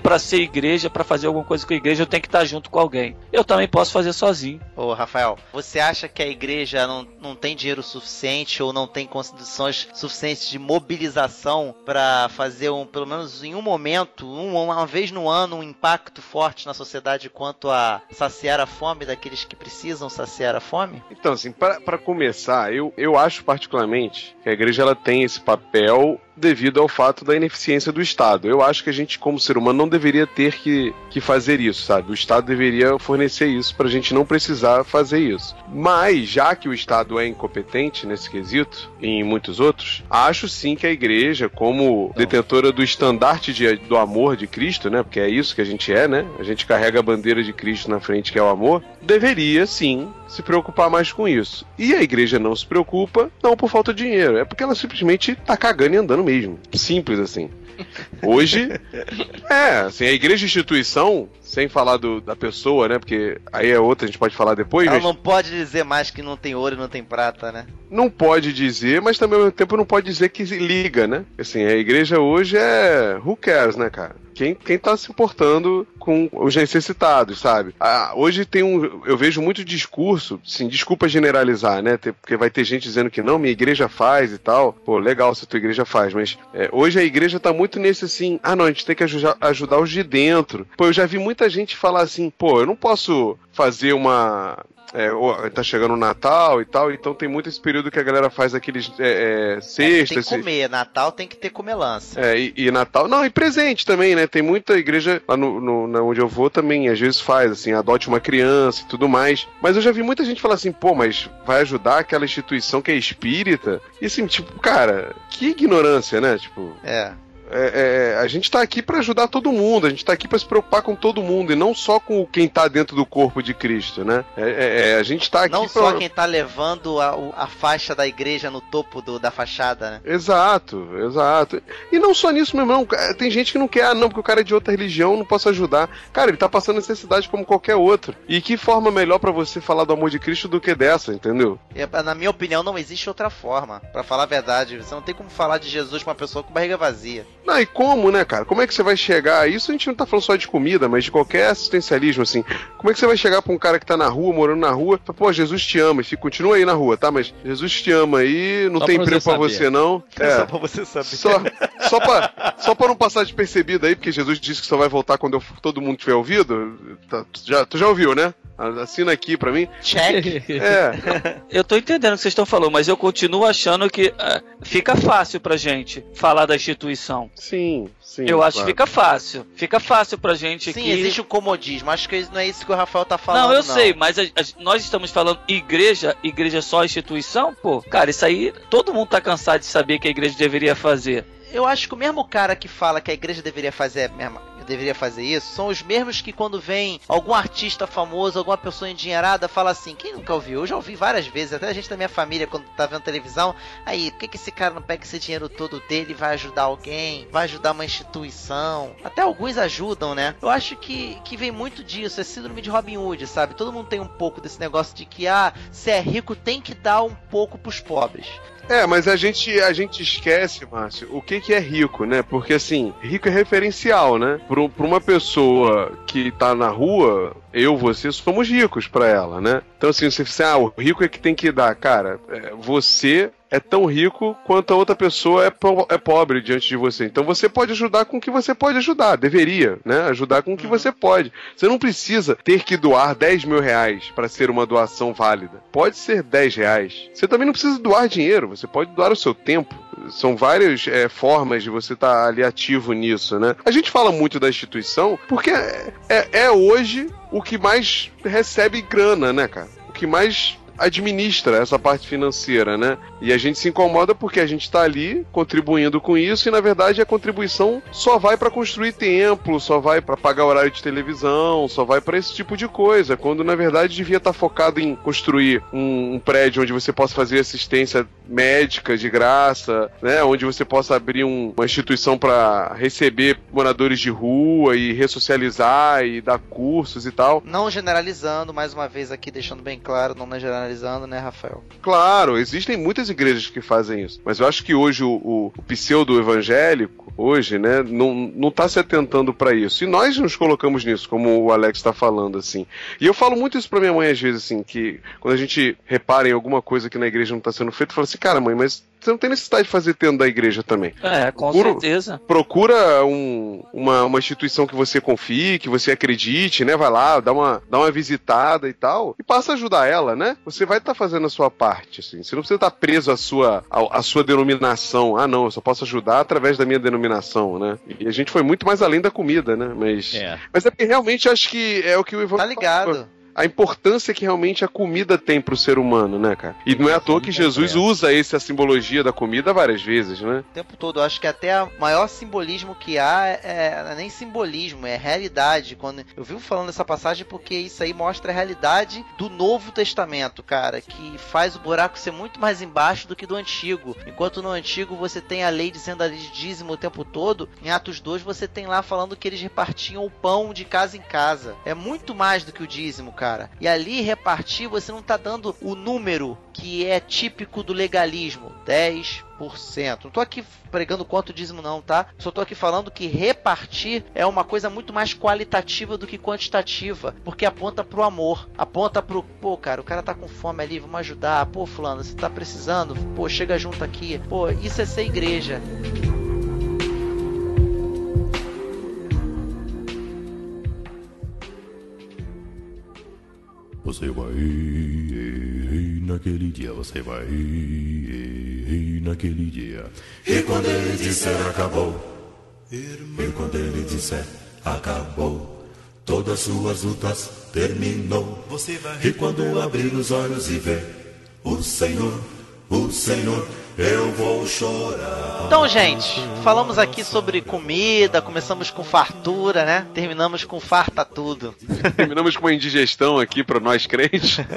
D: para ser igreja, para fazer alguma coisa com a igreja, eu tenho que estar junto com alguém. Eu também posso fazer sozinho.
C: Ô, Rafael, você acha que a igreja não, não tem dinheiro suficiente ou não tem condições suficientes de mobilização pra fazer um, pelo menos em um momento, um- uma vez no ano, um impacto forte na sociedade quanto a saciar a fome daqueles que precisam saciar a fome?
E: Então, assim, para começar, eu, eu acho particularmente que a igreja ela tem esse papel devido ao fato da ineficiência do Estado. Eu acho que a gente, como ser humano, não deveria ter que, que fazer isso, sabe? O Estado deveria fornecer isso pra gente não precisar fazer isso. Mas, já que o Estado é incompetente nesse quesito, e em muitos outros, acho sim que a igreja, como detentora do estandarte de- do amor de Cristo, né? Porque é isso que a gente é, né? A gente carrega a bandeira de Cristo na frente, que é o amor, deveria sim se preocupar mais com isso. E a igreja não se preocupa, não por falta de dinheiro, é porque ela simplesmente tá cagando e andando mesmo. Simples assim. Hoje, [laughs] é, assim, a igreja instituição, sem falar do- da pessoa, né? Porque aí é outra, a gente pode falar depois,
C: Ela
E: mas
C: não pode dizer mais que não tem ouro e não tem prata, né?
E: não pode dizer, mas também ao mesmo tempo não pode dizer que se liga, né? Assim, a igreja hoje é who cares, né, cara? Quem, quem tá se importando com os necessitados, sabe? Ah, hoje tem um. Eu vejo muito discurso, sim, desculpa generalizar, né? Porque vai ter gente dizendo que não, minha igreja faz e tal. Pô, legal se a tua igreja faz, mas é, hoje a igreja tá muito nesse assim, ah não, a gente tem que ajuda- ajudar os de dentro. Pô, eu já vi muita gente falar assim, pô, eu não posso fazer uma é, tá chegando o Natal e tal, então tem muito esse período que a galera faz aqueles é, é,
C: Tem
E: cestas.
C: que comer, Natal tem que ter comelança.
E: É, e, e Natal. Não, e presente também, né? Tem muita igreja lá no, no- onde eu vou também, às vezes faz, assim, adote uma criança e tudo mais. Mas eu já vi muita gente falar assim, pô, mas vai ajudar aquela instituição que é espírita? E assim, tipo, cara, que ignorância, né? Tipo.
C: É.
E: é, é, a gente tá aqui pra ajudar todo mundo, a gente tá aqui pra se preocupar com todo mundo e não só com quem tá dentro do corpo de Cristo, né? É, é, é, a gente tá aqui
C: Não
E: pra...
C: só quem tá levando a, a faixa da igreja no topo do- da fachada, né?
E: Exato, exato. E não só nisso mesmo, não. Tem gente que não quer, ah, não, porque o cara é de outra religião, não posso ajudar. Cara, ele tá passando necessidade como qualquer outro. E que forma melhor pra você falar do amor de Cristo do que dessa, entendeu?
C: Na minha opinião, não existe outra forma. Pra falar a verdade, você não tem como falar de Jesus pra uma pessoa com barriga vazia.
E: Não, e como, né, cara? Como é que você vai chegar? Isso a gente não tá falando só de comida, mas de qualquer assistencialismo, assim. Como é que você vai chegar pra um cara que tá na rua, morando na rua, e fala, pô, Jesus te ama, e fica, continua aí na rua, tá? Mas Jesus te ama aí, não
F: Só
E: tem
F: pra
E: emprego
F: você
E: pra você, não. [laughs] É.
C: Só pra você saber.
E: Só, só, pra, só pra não passar despercebido aí, porque Jesus disse que só vai voltar quando eu- todo mundo tiver ouvido. Tá, tu, já, tu já ouviu, né? Assina aqui pra mim.
C: Check. [laughs]
E: É, [laughs]
D: Eu tô entendendo o que vocês estão falando, mas eu continuo achando que ah, fica fácil pra gente falar da instituição.
E: Sim, sim.
D: eu acho que fica fácil. Fica fácil pra gente
C: Sim,
D: aqui.
C: existe o comodismo. Acho que não é isso que o Rafael tá falando.
D: Não, eu sei, mas a- a- nós estamos falando igreja, igreja é só instituição, pô. Cara, isso aí todo mundo tá cansado de saber que a igreja deveria fazer.
C: Eu acho que o mesmo cara que fala que a igreja deveria fazer a mesma- deveria fazer isso são os mesmos que quando vem algum artista famoso, alguma pessoa endinheirada, fala assim, quem nunca ouviu? Eu já ouvi várias vezes, até a gente da minha família quando tá vendo televisão, aí, por que, que esse cara não pega esse dinheiro todo dele e vai ajudar alguém? Vai ajudar uma instituição? Até alguns ajudam, né? Eu acho que, que vem muito disso, é síndrome de Robin Hood, sabe? Todo mundo tem um pouco desse negócio de que, ah, se é rico tem que dar um pouco pros pobres.
E: É, mas a gente, a gente esquece, Márcio, o que, que é rico, né? Porque assim, rico é referencial, né? Pra uma pessoa que tá na rua, eu, você, somos ricos pra ela, né? Então assim, você fala, ah, o rico é que tem que dar. Cara, é, você é tão rico quanto a outra pessoa é, po- é pobre diante de você. Então você pode ajudar com o que você pode ajudar. Deveria, né? Ajudar com o que você pode. Você não precisa ter que doar 10 mil reais para ser uma doação válida. Pode ser 10 reais. Você também não precisa doar dinheiro. Você pode doar o seu tempo. São várias é, formas de você estar ali ativo nisso, né? A gente fala muito da instituição porque é, é- é hoje o que mais recebe grana, né, cara? O que mais administra essa parte financeira, né? E a gente se incomoda porque a gente está ali contribuindo com isso e na verdade a contribuição só vai para construir templo, só vai para pagar horário de televisão, só vai para esse tipo de coisa, quando na verdade devia estar focado em construir um, um prédio onde você possa fazer assistência médica de graça, né? Onde você possa abrir um- uma instituição para receber moradores de rua e ressocializar e dar cursos e tal.
C: Não generalizando, mais uma vez aqui deixando bem claro, não é generalizando, né, Rafael?
E: Claro, existem muitas igrejas que fazem isso. Mas eu acho que hoje o, o, o pseudo evangélico, hoje, né, não, não tá se atentando para isso. E nós nos colocamos nisso, como o Alex tá falando, assim. E eu falo muito isso pra minha mãe às vezes, assim, que quando a gente repara em alguma coisa que na igreja não tá sendo feita, fala assim, cara, mãe, mas você não tem necessidade de fazer tendo da igreja também.
D: É, com
E: Procura-
D: certeza.
E: Procura um- uma, uma instituição que você confie, que você acredite, né? Vai lá, dá uma, dá uma visitada e tal, e passa a ajudar ela, né? Você vai estar fazendo a sua parte, assim. Você não precisa estar preso à sua, à, à sua denominação. Ah, não, eu só posso ajudar através da minha denominação, né? E a gente foi muito mais além da comida, né? Mas
F: É.
E: mas é porque realmente acho que é o que o Ivan
C: Tá ligado?
E: A importância que realmente a comida tem pro ser humano, né, cara? E não é à toa que Jesus usa essa simbologia da comida várias vezes, né?
C: O tempo todo. Eu acho que até o maior simbolismo que há é, não é nem simbolismo, é realidade. Quando eu vivo falando dessa passagem porque isso aí mostra a realidade do Novo Testamento, cara, que faz o buraco ser muito mais embaixo do que do Antigo. Enquanto no Antigo você tem a lei dizendo ali de dízimo o tempo todo, em Atos 2 você tem lá falando que eles repartiam o pão de casa em casa. É muito mais do que o dízimo, cara. E ali repartir você não tá dando o número que é típico do legalismo, 10%. Não tô aqui pregando quanto dízimo não, tá? Só tô aqui falando que repartir é uma coisa muito mais qualitativa do que quantitativa, porque aponta pro amor, aponta pro, pô, cara, o cara tá com fome ali, vamos ajudar. Pô, fulano, você tá precisando? Pô, chega junto aqui. Pô, isso é ser igreja.
K: Você vai naquele dia, você vai naquele dia. E quando ele disser acabou, e quando ele disser acabou, todas suas lutas terminou. Você vai e quando abrir os olhos e ver o Senhor, o Senhor eu vou chorar.
C: Então, gente, falamos aqui sobre comida, começamos com fartura, né? Terminamos com farta tudo. [laughs]
E: Terminamos com uma indigestão aqui para nós crentes. [laughs]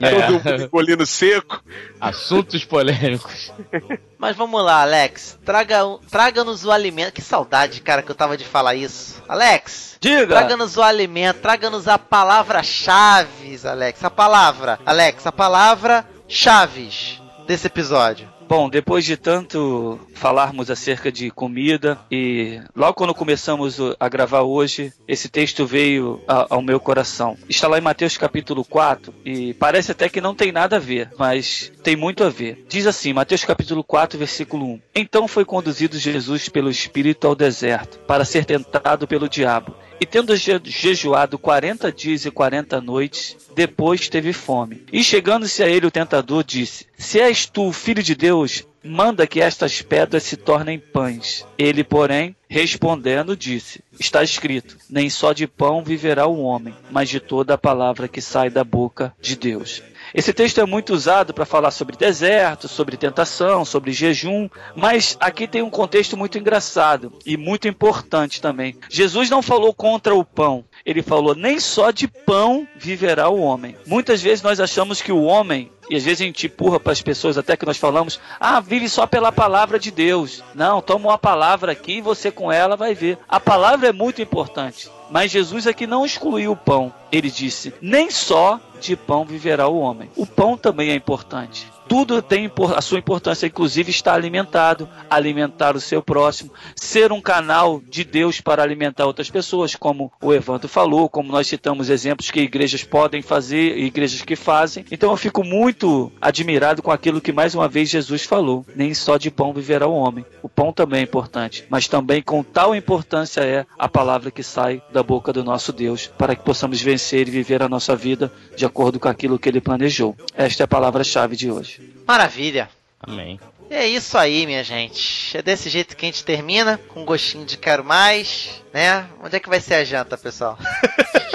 F: É.
E: Todo mundo colino seco.
F: Assuntos polêmicos. [laughs]
C: Mas vamos lá, Alex. Traga, traga-nos o alimento. Que saudade, cara, que eu tava de falar isso. Alex,
D: Diga!
C: traga-nos o alimento, traga-nos a palavra-chave, Alex. A palavra, Alex, a palavra chaves desse episódio.
D: Bom, depois de tanto falarmos acerca de comida e logo quando começamos a gravar hoje, esse texto veio ao meu coração. Está lá em Mateus capítulo 4 e parece até que não tem nada a ver, mas tem muito a ver. Diz assim, Mateus capítulo 4, versículo 1. Então foi conduzido Jesus pelo Espírito ao deserto para ser tentado pelo diabo. E tendo je- jejuado quarenta dias e quarenta noites, depois teve fome. E chegando-se a ele o tentador disse: Se és tu o filho de Deus, manda que estas pedras se tornem pães. Ele, porém, respondendo, disse: Está escrito: Nem só de pão viverá o homem, mas de toda a palavra que sai da boca de Deus. Esse texto é muito usado para falar sobre deserto, sobre tentação, sobre jejum, mas aqui tem um contexto muito engraçado e muito importante também. Jesus não falou contra o pão, ele falou: nem só de pão viverá o homem. Muitas vezes nós achamos que o homem e às vezes a gente empurra para as pessoas até que nós falamos, ah, vive só pela palavra de Deus. Não, toma uma palavra aqui e você com ela vai ver. A palavra é muito importante. Mas Jesus aqui não excluiu o pão. Ele disse: nem só de pão viverá o homem. O pão também é importante. Tudo tem a sua importância, inclusive estar alimentado, alimentar o seu próximo, ser um canal de Deus para alimentar outras pessoas, como o Evandro falou, como nós citamos exemplos que igrejas podem fazer igrejas que fazem. Então eu fico muito admirado com aquilo que mais uma vez Jesus falou: nem só de pão viverá o homem. O pão também é importante, mas também com tal importância é a palavra que sai da boca do nosso Deus, para que possamos vencer e viver a nossa vida de acordo com aquilo que ele planejou. Esta é a palavra-chave de hoje.
C: Maravilha.
F: Amém.
C: E é isso aí, minha gente. É desse jeito que a gente termina, com um gostinho de quero mais, né? Onde é que vai ser a janta, pessoal?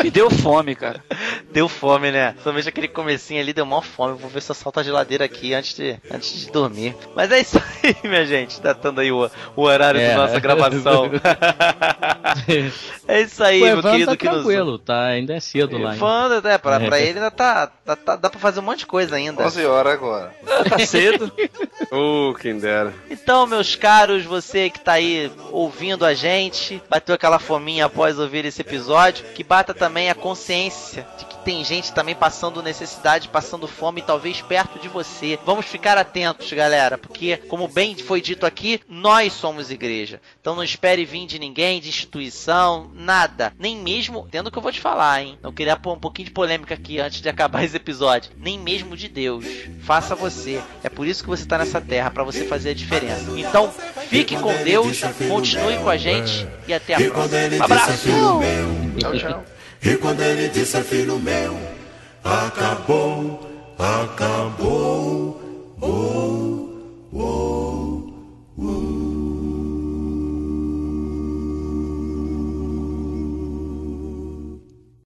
D: Me [laughs] deu fome, cara. [laughs]
C: Deu fome, né? Somente aquele comecinho ali deu mó fome. Vou ver se eu salto a geladeira aqui antes de, antes de dormir. Mas é isso aí, [laughs] minha gente. Datando aí o, o horário
F: É.
C: da nossa gravação. é isso aí,
F: o
C: meu
F: Evan
C: querido
F: tá
C: que nos.
F: tranquilo, tá? Ainda é cedo lá. hein?
C: Fã, é, pra, pra
F: É.
C: ele ainda tá, tá, tá- Dá pra fazer um monte de coisa ainda.
G: 11 horas agora.
D: Tá cedo.
E: Quem dera.
C: Então, meus caros, você que tá aí ouvindo a gente, bateu aquela fominha após ouvir esse episódio, que bata também a consciência de que tem gente também passando necessidade, passando fome, talvez perto de você. Vamos ficar atentos, galera, porque, como bem foi dito aqui, nós somos igreja. Então não espere vir de ninguém, de instituição, nada. Nem mesmo, tendo o que eu vou te falar, hein? Eu queria pôr um pouquinho de polêmica aqui antes de acabar [laughs] esse episódio. Nem mesmo de Deus. Faça você. É por isso que você tá nessa terra, para você fazer a diferença. Então, fique com Deus, continue com a gente e até a próxima. Um abraço!
G: Tchau, tchau.
K: e quando ele disser filho meu, acabou, acabou, oh,